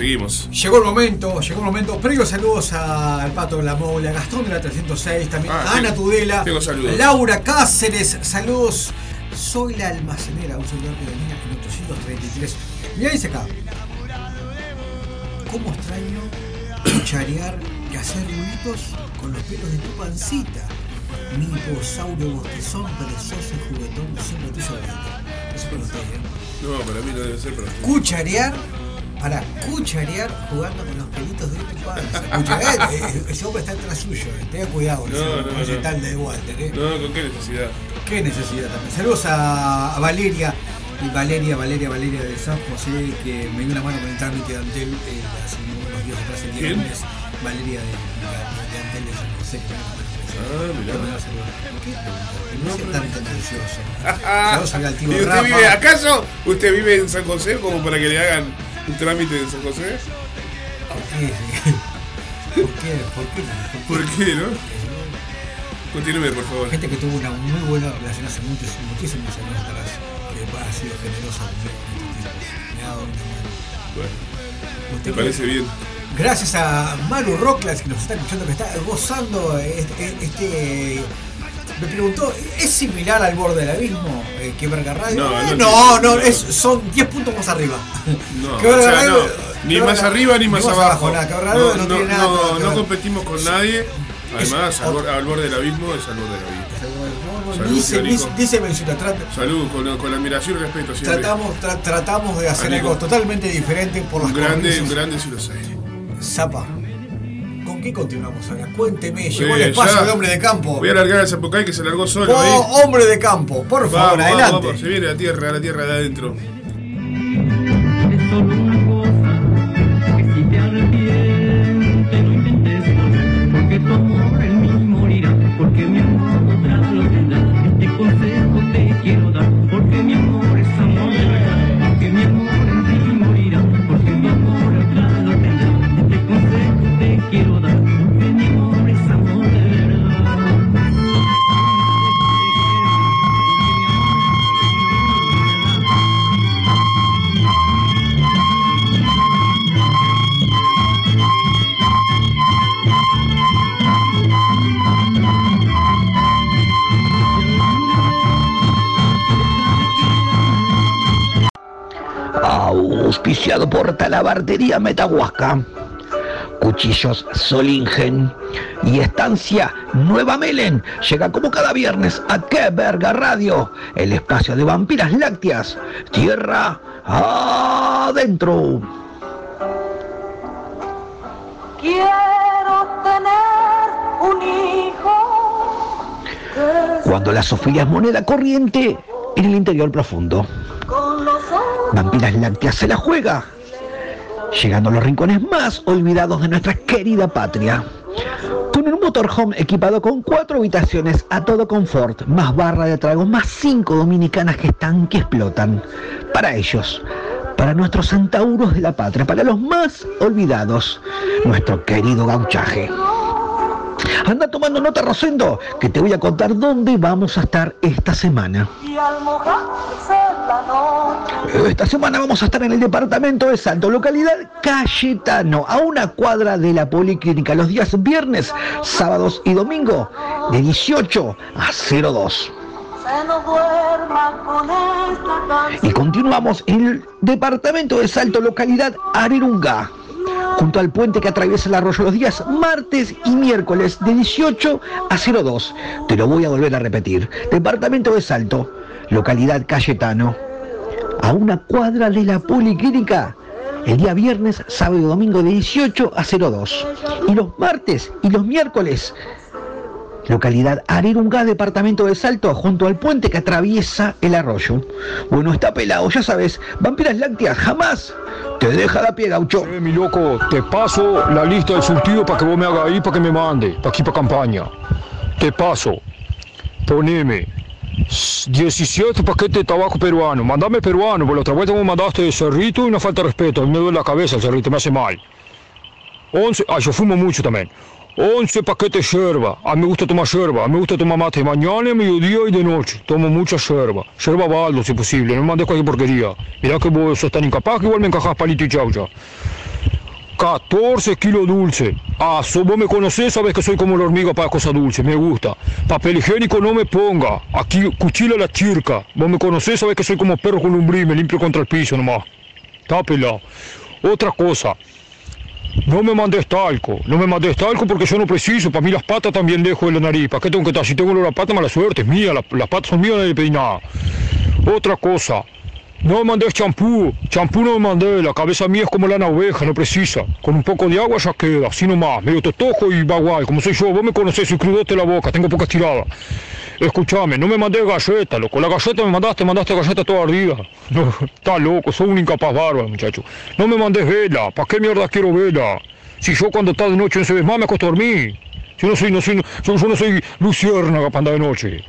Seguimos. Llegó el momento, llegó el momento. Previo saludos al Pato de la Mole, a Gastón de la 306, también Ah, a Ana tengo- Tudela, tengo. Laura Cáceres, saludos. Soy la almacenera, un servidor que venía en 833. Mirá, dice acá. ¿Cómo extraño cucharear y hacer ruidos con los pelos de tu pancita? Mi hiposaurio bostezón, perezoso y juguetón, siempre te hizo Eso para ustedes, ¿eh? No, para mí no debe ser para. Cucharear para cucharear jugando con los pelitos de tu panza. Cucharear, eh, ese hombre está atrás suyo, eh, tenga cuidado, No, ese no, de Walter. Eh. No, ¿con qué necesidad? Qué necesidad también. Saludos a, a Valeria, y Valeria, Valeria, Valeria de San José, que me dio una mano con el trámite de Antel eh, hace unos días atrás, el día ¿Quién? lunes. Valeria de, de Antel de San José. Ah, mirá. No sea tan tendencioso. Saludos (laughs) al ¿Y altivo usted Rafa. vive, ¿Acaso usted vive en San José como para que le hagan un trámite en San José? ¿Por qué? (laughs) ¿Por qué? ¿Por qué? ¿Por qué, no? Continúe, por favor. Gente que tuvo una muy buena relación hace muchos, muchísimos años atrás, que ha sido generosa conmigo en estos tiempos. Me ha dado una mano. Bueno, Usted me parece bien. Gracias a Maru Rocklas que nos está escuchando, que está gozando este. este- me preguntó, ¿es similar al borde del abismo? Eh, ¿Qué verga radio? No, no no, tiene- no, es, son 10 puntos más arriba. No, (laughs) ¿Qué o verga sea, radio? no, ¿Qué ni verga- más arriba ni más abajo. nada, ¿Qué verga radio No, tiene nada. no, que no competimos con nadie. Además, al, bor- al borde del abismo es al borde del abismo. Salud, Dice, dice, dice Mencita, trata- Salud, con, con admiración y respeto siempre. tratamos, tra- tratamos de hacer Amigo. algo totalmente diferente por las un grande, un grande sí lo sé. Zapa, ¿con qué continuamos ahora? Cuénteme, llegó el Eh, espacio ya. de hombre de campo. Voy a largar al Zapucay que se largó solo Oh, ahí. hombre de campo, por favor, vamos, adelante. vamos, se viene la tierra, la tierra de adentro. Auspiciado por Talabartería Metahuasca. Cuchillos Solingen y Estancia Nueva Melen llega como cada viernes a Qué Verga Radio, el espacio de vampiras lácteas, tierra adentro. Quiero tener un hijo Cuando la Sofía es moneda corriente en el interior profundo. Vampiras Lácteas se la juega, llegando a los rincones más olvidados de nuestra querida patria. Con un motorhome equipado con cuatro habitaciones a todo confort, más barra de tragos, más cinco dominicanas que están que explotan. Para ellos, para nuestros centauros de la patria, para los más olvidados, nuestro querido gauchaje. Anda tomando nota, Rosendo, que te voy a contar dónde vamos a estar esta semana. Esta semana vamos a estar en el departamento de Salto, localidad Cayetano, a una cuadra de la Policlínica, los días viernes, sábados y domingo, de 18 a 02. Se nos duerma con esta canción. Y continuamos en el departamento de Salto, localidad Arerunga, junto al puente que atraviesa el arroyo los días martes y miércoles, de 18 a 02. Te lo voy a volver a repetir. Departamento de Salto, localidad Cayetano, a una cuadra de la Policlínica. El día viernes, sábado y domingo de 18 a 02. Y los martes y los miércoles, localidad Arerunga, departamento de Salto, junto al puente que atraviesa el arroyo. Bueno, está pelado, ya sabes, vampiras lácteas jamás te deja la pie, gaucho. Eh, mi loco, te paso la lista del surtido para que vos me hagas ahí, para que me mande, para aquí, para campaña. Te paso. Poneme 17 paquetes de tabaco peruano. Mandame peruano, porque la otra vuelta vos mandaste de cerrito y una falta de respeto. A mí me duele la cabeza el cerrito, me hace mal. 11, ah, yo fumo mucho también. 11 paquetes de yerba. A mí me gusta tomar yerba. A mí me gusta tomar mate mañana, mediodía y de noche. Tomo mucha yerba. Yerba baldo, si posible. No me mandes cualquier porquería. Mirá que vos sos tan incapaz que igual me encajás palito y chaucha. 14 kilos dulce. Ah, so- vos me conocés, sabes que soy como la hormiga para cosas dulces, me gusta. Papel higiénico no me ponga. Aquí cuchillo a la chirca. Vos me conocés, sabes que soy como perro con me limpio contra el piso nomás. Está pelado. Otra cosa. No me mandes talco, no me mandes talco porque yo no preciso. Para mí las patas también dejo de la nariz. ¿Para qué tengo que estar? Si tengo olor a pata, mala suerte, es mía. la- las patas son mías, le pedí nada. Otra cosa. No me mandés champú, champú no me mandé, la cabeza mía es como lana oveja, no precisa. Con un poco de agua ya queda, así nomás, medio totojo y bagual, como soy yo, vos me conocés, soy crudote la boca, tengo poca estirada. Escuchame, no me mandé galleta, loco, la galleta me mandaste, mandaste galleta toda ardida. No, (laughs) está loco, sos un incapaz bárbaro, muchacho. No me mandes vela, ¿para qué mierda quiero vela? Si yo cuando está de noche no se ve más, me acuesto a dormir. Yo no soy, no soy, yo, yo no soy luciérnaga para andar de noche.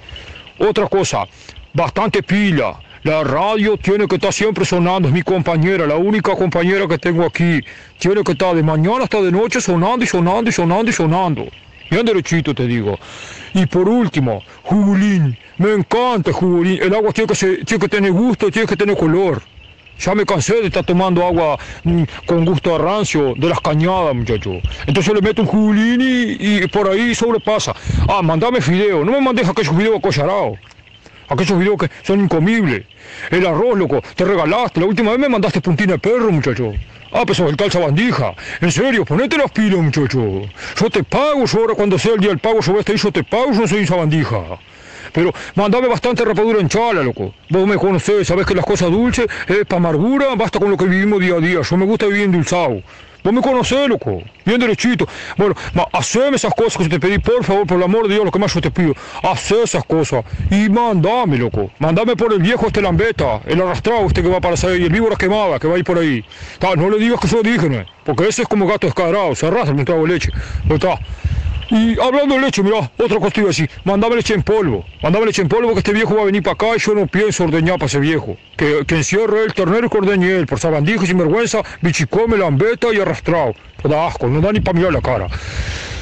Otra cosa, bastante pila. La radio tiene que estar siempre sonando, es mi compañera, la única compañera que tengo aquí. Tiene que estar de mañana hasta de noche sonando y sonando y sonando y sonando. Bien derechito te digo. Y por último, jugulín. Me encanta el jugulín. El agua tiene que, ser- tiene que tener gusto, tiene que tener color. Ya me cansé de estar tomando agua mm, con gusto a rancio de las cañadas, muchacho. Entonces le meto un jugulín y, por ahí sobrepasa. Ah, mandame fideo. No me mandes aquellos videos acollarados. Aquellos videos que son incomibles. El arroz, loco, te regalaste. La última vez me mandaste puntina de perro, muchacho. Ah, pues el calza bandija. En serio, ponete las pilas, muchacho. Yo te pago, yo ahora cuando sea el día del pago, yo voy ahí, yo te pago, yo no soy esa bandija. Pero mandame bastante rapadura en chala, loco. Vos me conocés, sabés que las cosas dulces es para amargura, basta con lo que vivimos día a día. Yo me gusta vivir endulzado. Vos me conocés, loco. Bien derechito. Bueno, ma, haceme esas cosas que yo te pedí, por favor, por el amor de Dios, lo que más yo te pido. Hacé esas cosas. Y mandame, loco. Mandame por el viejo este lambeta, el arrastrado este que va para salir, y el víbora quemada que va ahí por ahí. Ta, no le digas que dije, ¿no? porque ese es como gato descadrado, se arrastra un trago leche. Pero está. Y hablando de leche, mirá, otra cosa te iba a decir, mandame leche en polvo, mandame leche en polvo que este viejo va a venir para acá y yo no pienso ordeñar para ese viejo. Que, que encierre el ternero y que ordeñe él, por sabandija y sinvergüenza, bichicome, lambeta y arrastrado. Da asco, no da ni para mirar la cara.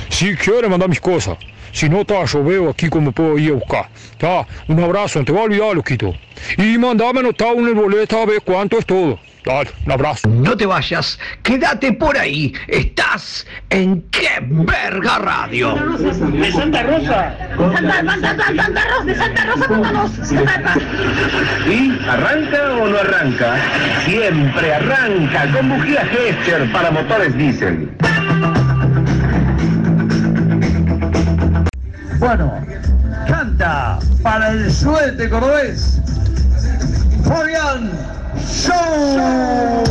Si quiere mandar mis cosas. Si no, ta, yo veo aquí cómo puedo ir a buscar. Ta, un abrazo, no te va a olvidar, loquito. Y mandame notado en el boleto a ver cuánto es todo. Dale, un abrazo. No te vayas, quédate por ahí. Estás en Qué Verga Radio. De Santa Rosa. Santa, Santa, Santa, Santa Rosa, de Santa Rosa, pónganos. ¿Y arranca o no arranca? Siempre arranca con bujía Gescher para motores diésel. Bueno, canta para el suete cordobés. Fabián Show.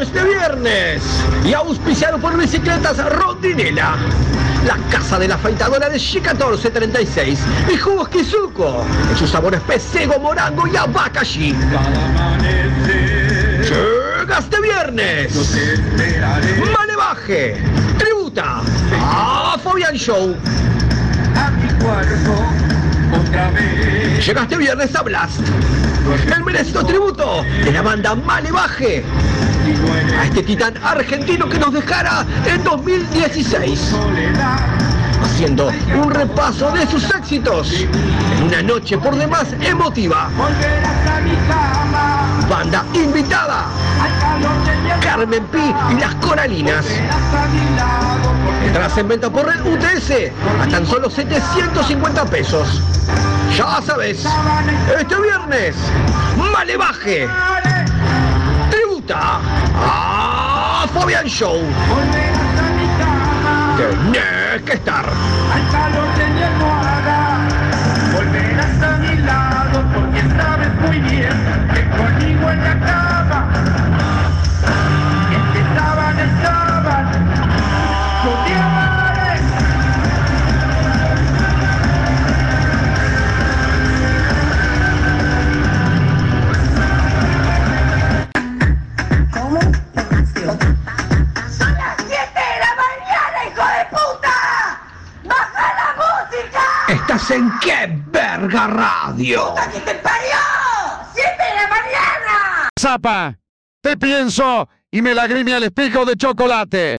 Este viernes y auspiciado por Bicicletas Rondinela. La casa de la afeitadora de G1436 y jugos Kizuko en sus sabores pesego, morango y abacaxi. Llega este viernes. Tributa a Fabián Show. Llega este viernes a Blast. El merecido tributo de la banda Malevaje a este titán argentino que nos dejara en 2016. Haciendo un repaso de sus éxitos en una noche por demás emotiva. Banda invitada. Carmen Pi y las Coralinas. Entradas en venta por el UTS a tan solo 750 pesos. Ya sabes, este viernes, Malevaje tributa a Fabián Show. Tenés que estar. Volverás a mi lado porque sabes muy bien que conmigo en la Estás en qué verga radio. ¡Que te parió! ¡7 de la mañana! Zapa, te pienso y me lagrime al espejo de chocolate.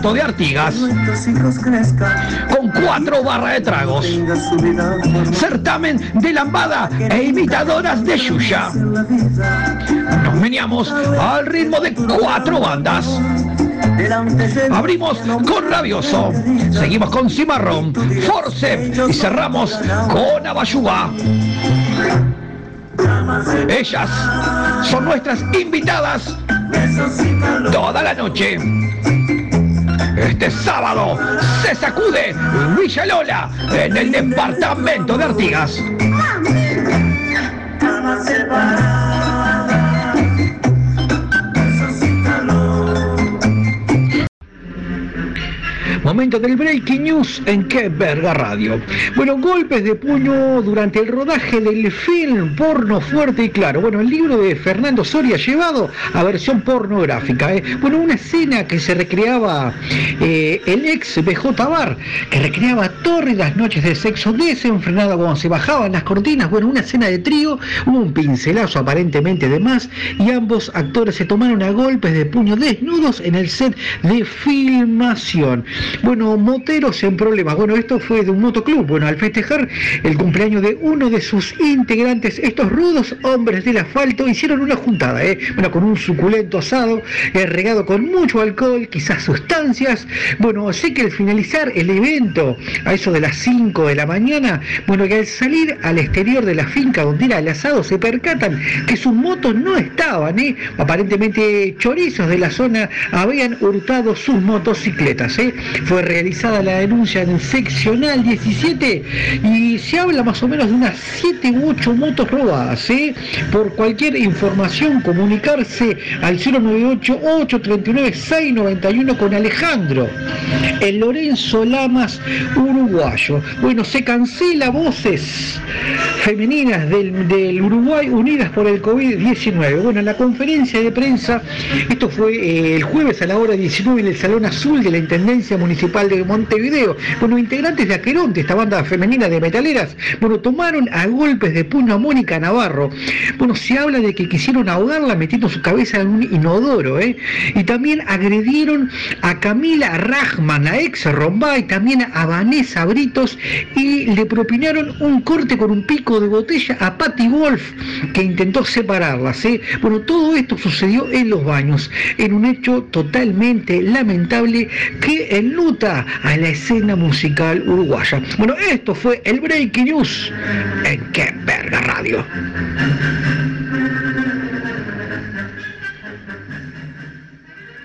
De Artigas, con cuatro barras de tragos. Certamen de lambada e imitadoras de Yuya. Nos meneamos al ritmo de cuatro bandas. Abrimos con Rabioso, seguimos con Cimarrón, Force y cerramos con Abayuba. Ellas son nuestras invitadas toda la noche. Este sábado se sacude Villa Lola en el departamento de Artigas. Momento del Breaking News en Qué Verga Radio. Bueno, golpes de puño durante el rodaje del film porno fuerte y claro. Bueno, el libro de Fernando Soria llevado a versión pornográfica. ¿eh? Bueno, una escena que se recreaba eh, el ex BJ Bar, que recreaba tórridas noches de sexo desenfrenado cuando se bajaban las cortinas. Bueno, una escena de trío, un pincelazo aparentemente de más y ambos actores se tomaron a golpes de puño desnudos en el set de filmación. Bueno, moteros en problemas. Bueno, esto fue de un motoclub. Bueno, al festejar el cumpleaños de uno de sus integrantes, estos rudos hombres del asfalto hicieron una juntada, ¿eh? Bueno, con un suculento asado, eh, regado con mucho alcohol, quizás sustancias. Bueno, sé que al finalizar el evento, a eso de las 5 de la mañana, bueno, que al salir al exterior de la finca donde era el asado, se percatan que sus motos no estaban, ¿eh? Aparentemente chorizos de la zona habían hurtado sus motocicletas, ¿eh? Fue realizada la denuncia en seccional 17 y se habla más o menos de unas 7 u 8 motos robadas. ¿eh? Por cualquier información, comunicarse al 098-839-691 con Alejandro, el Lorenzo Lamas uruguayo. Bueno, se cancela voces femeninas del, del Uruguay unidas por el COVID-19. Bueno, en la conferencia de prensa, esto fue eh, el jueves a la hora 19 en el Salón Azul de la Intendencia Municipal de Montevideo. Bueno, integrantes de Aqueronte, esta banda femenina de metaleras, bueno, tomaron a golpes de puño a Mónica Navarro. Bueno, se habla de que quisieron ahogarla metiendo su cabeza en un inodoro, ¿eh? Y también agredieron a Camila Rajman, la ex Rombay, también a Vanessa Britos y le propinaron un corte con un pico de botella a Patty Wolf, que intentó separarlas, ¿eh? Bueno, todo esto sucedió en los baños, en un hecho totalmente lamentable que a la escena musical uruguaya. Bueno, esto fue el Breaking News en Qué Verga Radio.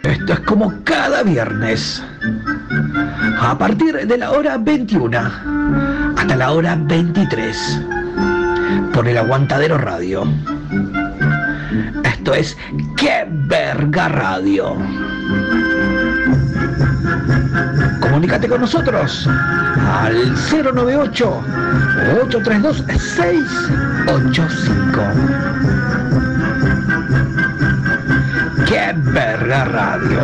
Esto es como cada viernes. A partir de la hora 21 hasta la hora 23. Por el Aguantadero Radio. Esto es Qué Verga Radio. Comunícate con nosotros al 098 832 685. ¡Qué verga radio!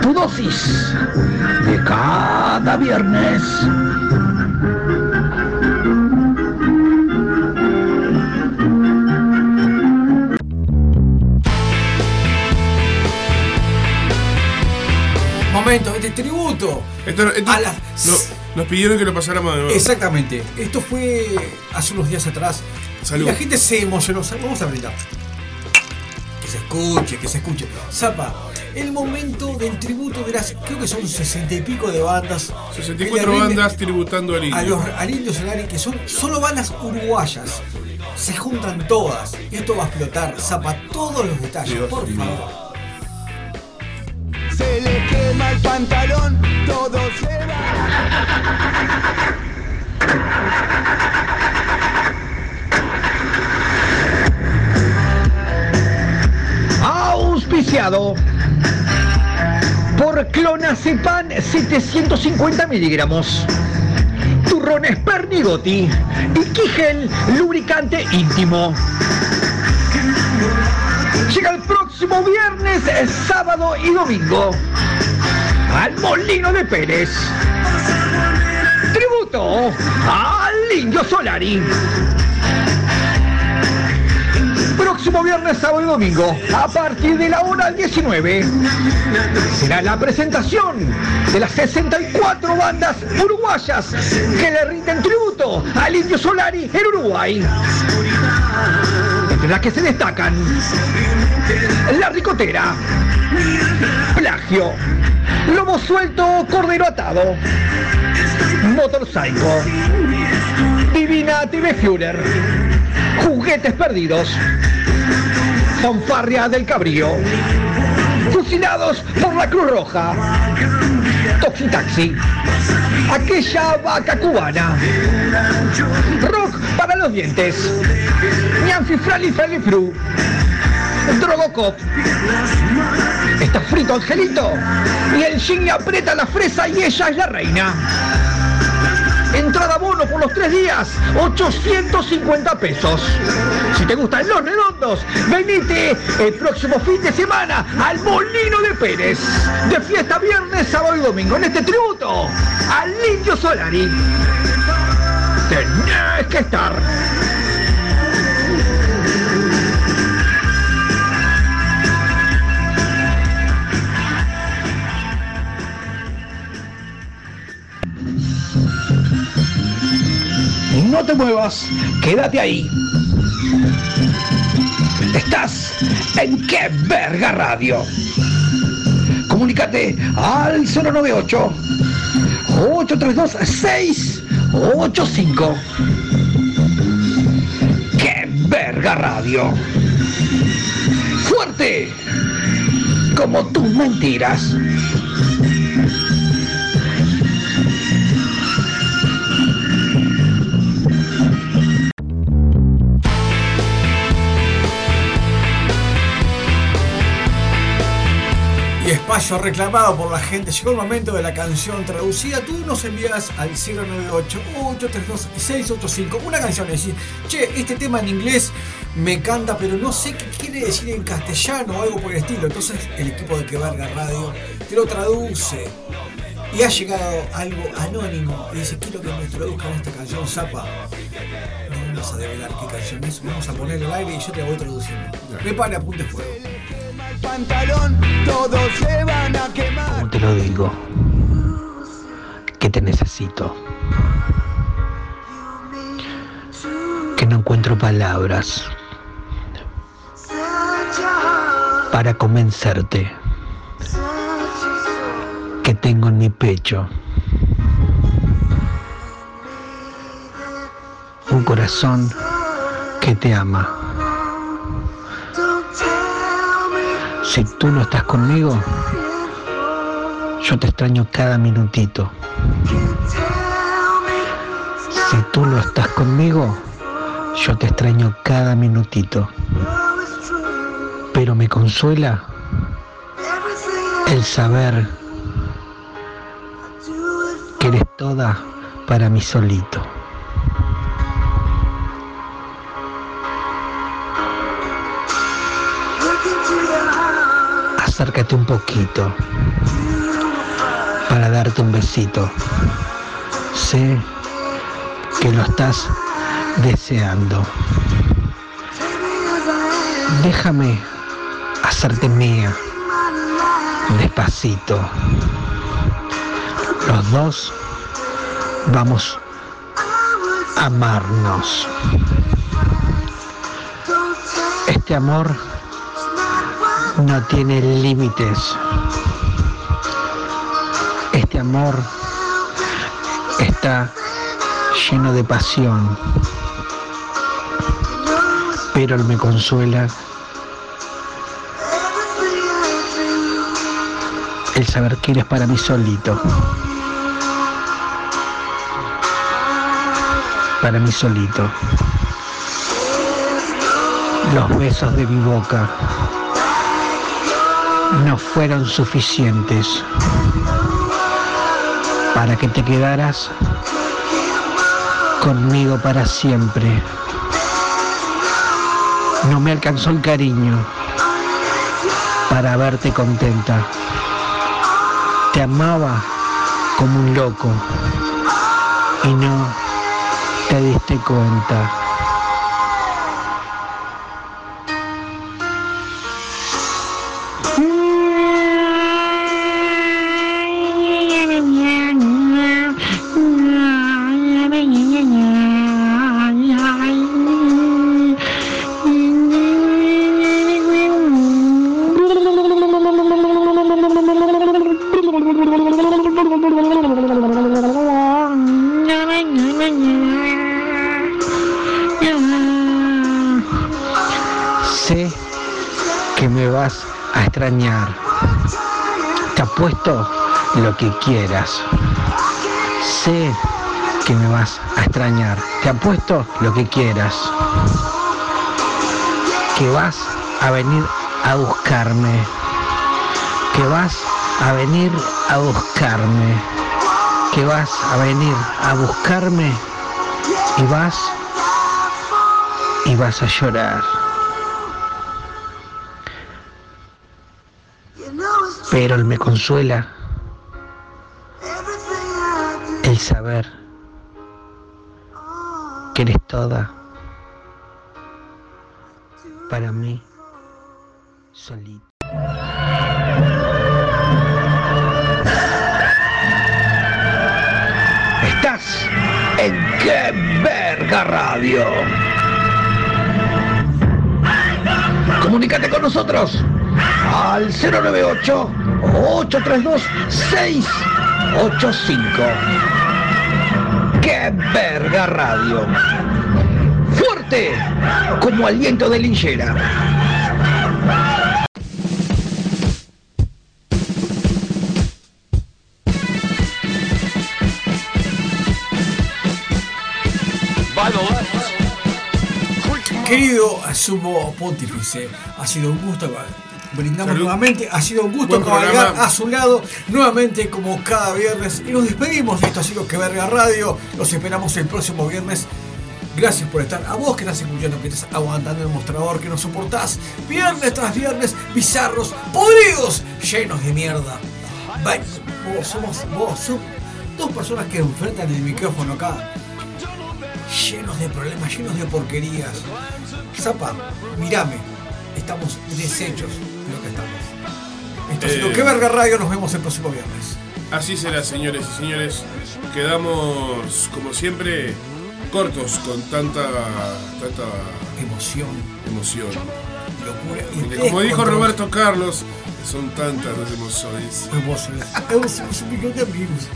Tu dosis de cada viernes. Momento, este tributo. Esto- esto- A las- no, nos pidieron que lo pasáramos de nuevo. Exactamente. Esto fue hace unos días atrás. Salud. Y la gente se emocionó. Vamos a brindar. Que se escuche, que se escuche. Zapa, el momento del tributo de las, creo que son sesenta y pico de bandas. 64 que le rinden bandas tributando al A indio. los, al Indio Solari, que son solo bandas uruguayas. Se juntan todas. Esto va a explotar. Zapa, todos los detalles, por favor. Se le quema el pantalón, todo se va. Auspiciado por Clonazepam 750 miligramos. Turrones Pernigotti y Kigel lubricante íntimo. Llega próximo viernes, eh, sábado y domingo al Molino de Pérez. Tributo al Indio Solari. próximo viernes, sábado y domingo, a partir de la hora 19, será la presentación de las 64 bandas uruguayas que le rinden tributo al Indio Solari en Uruguay. Las que se destacan. La Ricotera, Plagio, Lobo Suelto, Cordero Atado, Motorcycle, Divina TV Führer, Juguetes Perdidos, Fanfarria del Cabrío, Fusilados por la Cruz Roja, Toxitaxi, Aquella Vaca Cubana, Rock para los Dientes, Ñanfi Frali Frali Fru, Drogocop, Está frito Angelito. Y el Shin aprieta la fresa y ella es la reina. Entrada bono por los tres días, 850 pesos. Si te gustan los redondos, venite el próximo fin de semana al Molino de Pérez. De fiesta viernes, sábado y domingo. En este tributo al Indio Solari. Tenés que estar. No te muevas, quédate ahí. Estás en Qué Verga Radio. Comunícate al 098 832 685. Qué Verga Radio. Fuerte como tus mentiras. Y espacio reclamado por la gente. Llegó el momento de la canción traducida. Tú nos envías al 098-832-685 una canción. Es decir, che, este tema en inglés me encanta, pero no sé qué quiere decir en castellano o algo por el estilo. Entonces el equipo de Que Verga Radio te lo traduce. Y ha llegado algo anónimo y dice, quiero que me traduzcan esta canción, Zapa. No vamos a develar qué canción es, vamos a ponerlo al aire y yo te la voy traduciendo. Prepara, apunte fuego. Pantalón, todos se van a quemar. ¿Cómo te lo digo? Que te necesito. Que no encuentro palabras para convencerte que tengo en mi pecho un corazón que te ama. Si tú no estás conmigo, yo te extraño cada minutito. Si tú no estás conmigo, yo te extraño cada minutito. Pero me consuela el saber que eres toda para mí solito. Acércate un poquito para darte un besito. Sé que lo estás deseando. Déjame hacerte mía, despacito. Los dos vamos a amarnos. Este amor no tiene límites. Este amor está lleno de pasión, pero me consuela el saber que eres para mí solito. Para mí solito. Los besos de mi boca no fueron suficientes para que te quedaras conmigo para siempre. No me alcanzó el cariño para verte contenta. Te amaba como un loco y no te diste cuenta. Te apuesto lo que quieras. Sé que me vas a extrañar. Te apuesto lo que quieras. Que vas a venir a buscarme. Que vas a venir a buscarme. Que vas a venir a buscarme y vas y vas a llorar. Pero él me consuela el saber que eres toda para mí solita. Estás en Qué Verga Radio. Comunícate con nosotros al 098 832 685. ¡Qué verga radio! Fuerte como aliento de linchera. Querido sumo pontífice, ha sido un gusto. Brindamos Salud. nuevamente, ha sido un gusto Buen cabalgar programa. a su lado nuevamente como cada viernes y nos despedimos de esto ha sido que verga radio, los esperamos el próximo viernes. Gracias por estar, a vos que estás escuchando, que estás aguantando el mostrador, que nos soportás viernes tras viernes, bizarros, podridos, llenos de mierda. Bye. Vos somos, vos, dos personas que enfrentan el micrófono acá, llenos de problemas, llenos de porquerías. Zapa, mirame, estamos deshechos de lo que estamos. Esto Eh. Que Verga Radio, nos vemos el próximo viernes. Así será, señores y señores. Quedamos, como siempre, cortos con tanta, tanta emoción. Emoción. Locura. Porque como dijo Roberto Carlos, son tantas las emociones. Emociones. (laughs) Amigos.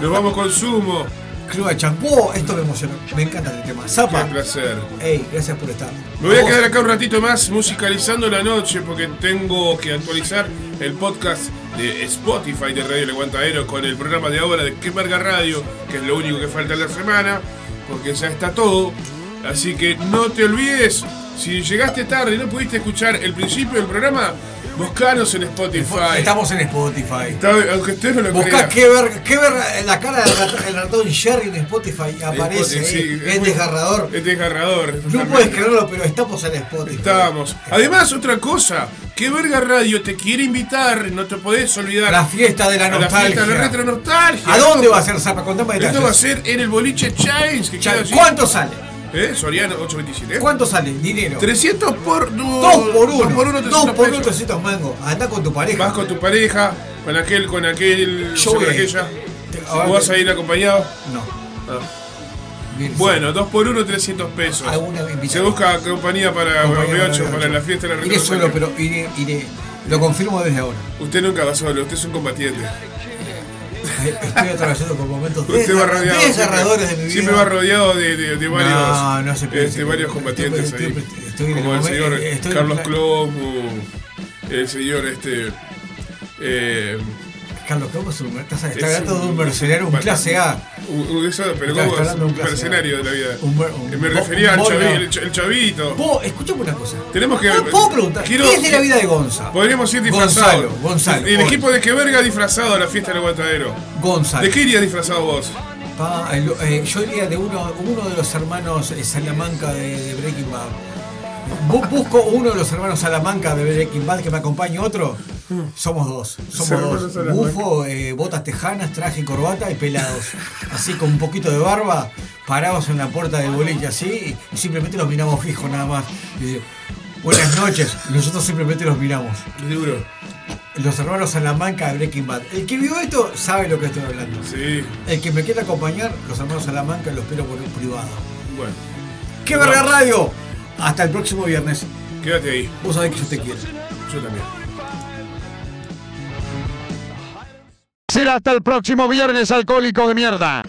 Nos vamos con sumo. Club Champú, esto me emociona. Me encanta el tema. Zapa. Qué placer. Ey, gracias por estar. Me voy a quedar acá un ratito más musicalizando la noche porque tengo que actualizar el podcast de Spotify de Radio El Aguantadero con el programa de ahora de Que Verga Radio, que es lo único que falta en la semana, porque ya está todo. Así que no te olvides, si llegaste tarde y no pudiste escuchar el principio del programa, buscanos en Spotify. Estamos en Spotify. Está- aunque usted no lo Buscá qué ver, qué ver la cara del rat- el ratón Sherry en Spotify y aparece. Sí, eh. es desgarrador. Es desgarrador. No puedes creerlo, pero estamos en Spotify. Estamos. Además, otra cosa, que Verga Radio te quiere invitar, no te podés olvidar. La fiesta de la a La nostalgia. fiesta de la retro nostalgia. ¿A dónde va a ser, Zapa? Contame. Esto va a ser en el boliche Chains. Que Cha- queda allí. ¿Cuánto sale? ¿Eh? Soriano 827. ¿eh? ¿Cuánto sale? Dinero. 300 por. No, Dos por uno. Dos por uno, 300 Dos por uno, pesos. 300 mangos. Anda con tu pareja. Vas con tu pareja, con aquel, con aquel. Yo con aquella. ¿O vas a ir acompañado? No. Ah. Bueno, 2 por 1 300 pesos. Se busca compañía para Compañía B8 para la fiesta de la Iré solo, pero iré, iré. Lo confirmo desde ahora. Usted nunca va solo, usted es un combatiente. Estoy atravesando por momentos desgarradores de mi siempre, vida. siempre va rodeado de, de- de varios, No, no se piense este, que- varios estoy- combatientes estoy- ahí. estoy en el como el señor eh, estoy Carlos Clomo, el señor este. Eh, Carlos, ¿cómo es un, estás, es está hablando de un mercenario, un clase A. un- un- eso, pero ¿cómo es? Un un mercenario de la vida. Un un- me un- refería un al el, el chavito. Vos, escuchame una cosa. Tenemos que. ¿Puedo- preguntar? quiero- ¿Qué es de la vida de Gonza? Podríamos ir disfrazados. Gonzalo, Gonzalo. El equipo de que verga disfrazado a la fiesta del aguantadero. Gonzalo. ¿De qué irías disfrazado vos? Pa, el- eh, yo iría de uno, uno de los hermanos eh, Salamanca de, de Breaking Bad. Bu- busco uno de los hermanos Salamanca de Breaking Bad que me acompañe otro. Somos dos. Somos dos. Bufo, eh, botas tejanas, traje y corbata y pelados. (laughs) Así con un poquito de barba, parados en la puerta del boliche así y simplemente los miramos fijos nada más. Y, Buenas noches. Nosotros simplemente los miramos. Duro. Los hermanos Salamanca de Breaking Bad. El que vio esto sabe lo que estoy hablando. Sí. El que me quiera acompañar, los hermanos Salamanca los espero por un privado. Bueno. ¡Qué verga radio! Hasta el próximo viernes. Quédate ahí. Vos sabés que yo te quiero. Yo también. Será hasta el próximo viernes, alcohólico de mierda.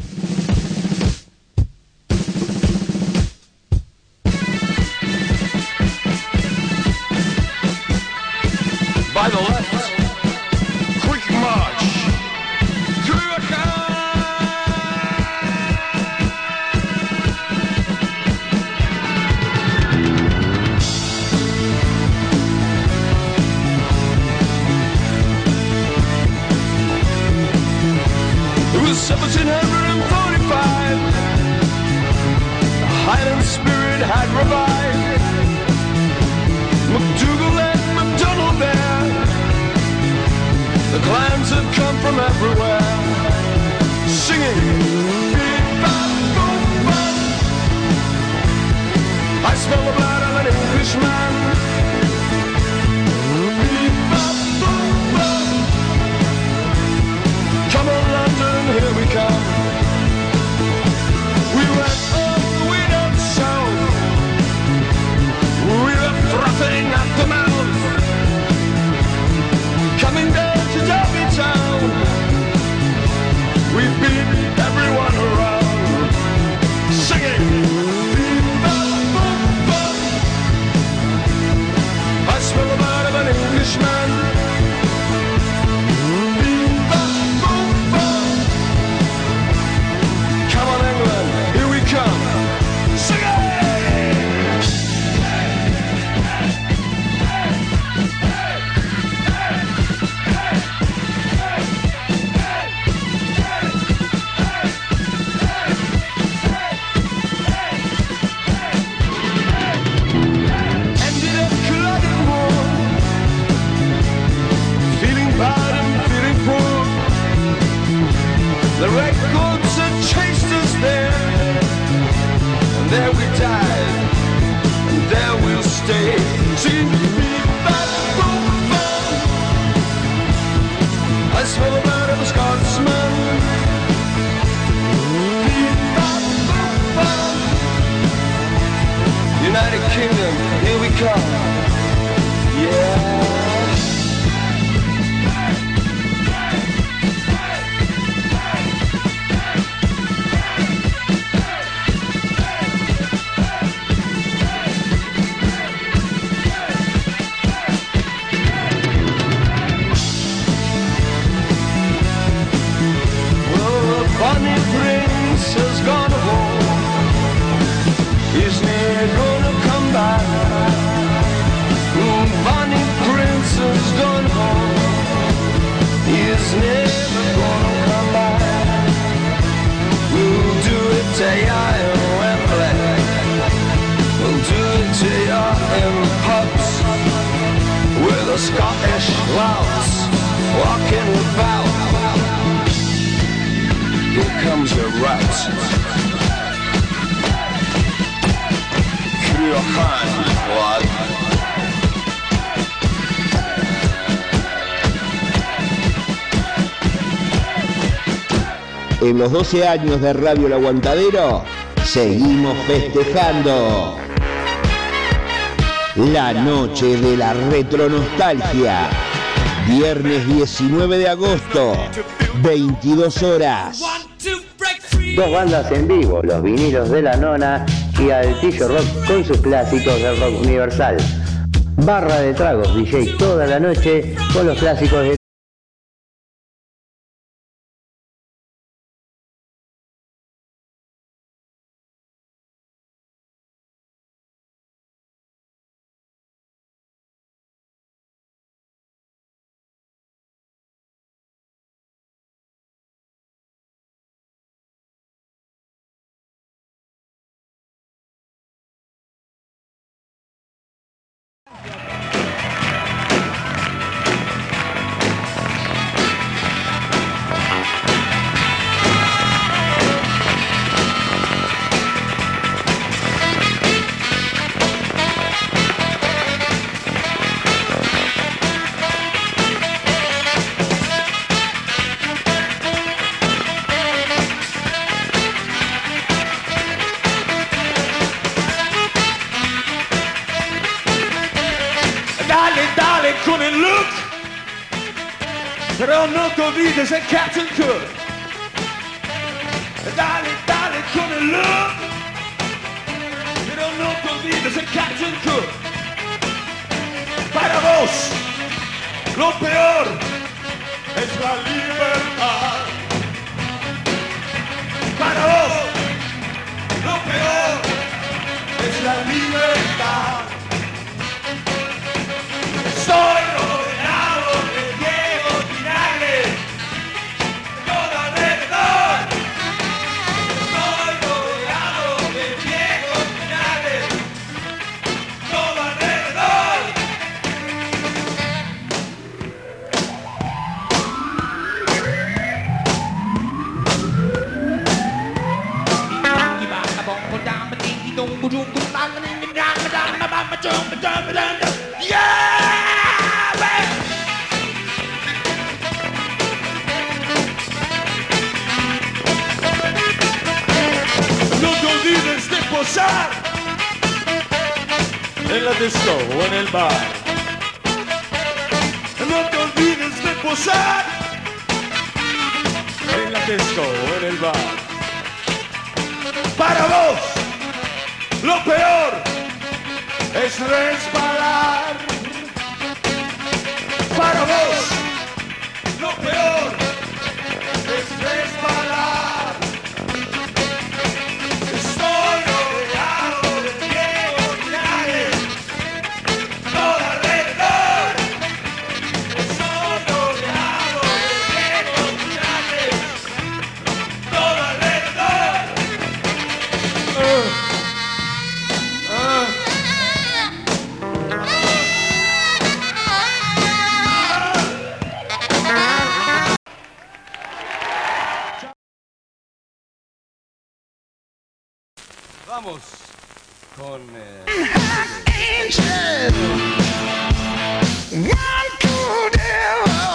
En los 12 años de Radio El Aguantadero, seguimos festejando. La noche de la retronostalgia. Viernes 19 de agosto, 22 horas. Dos bandas en vivo, los vinilos de la nona y Altillo Rock con sus clásicos del rock universal. Barra de tragos, DJ toda la noche con los clásicos de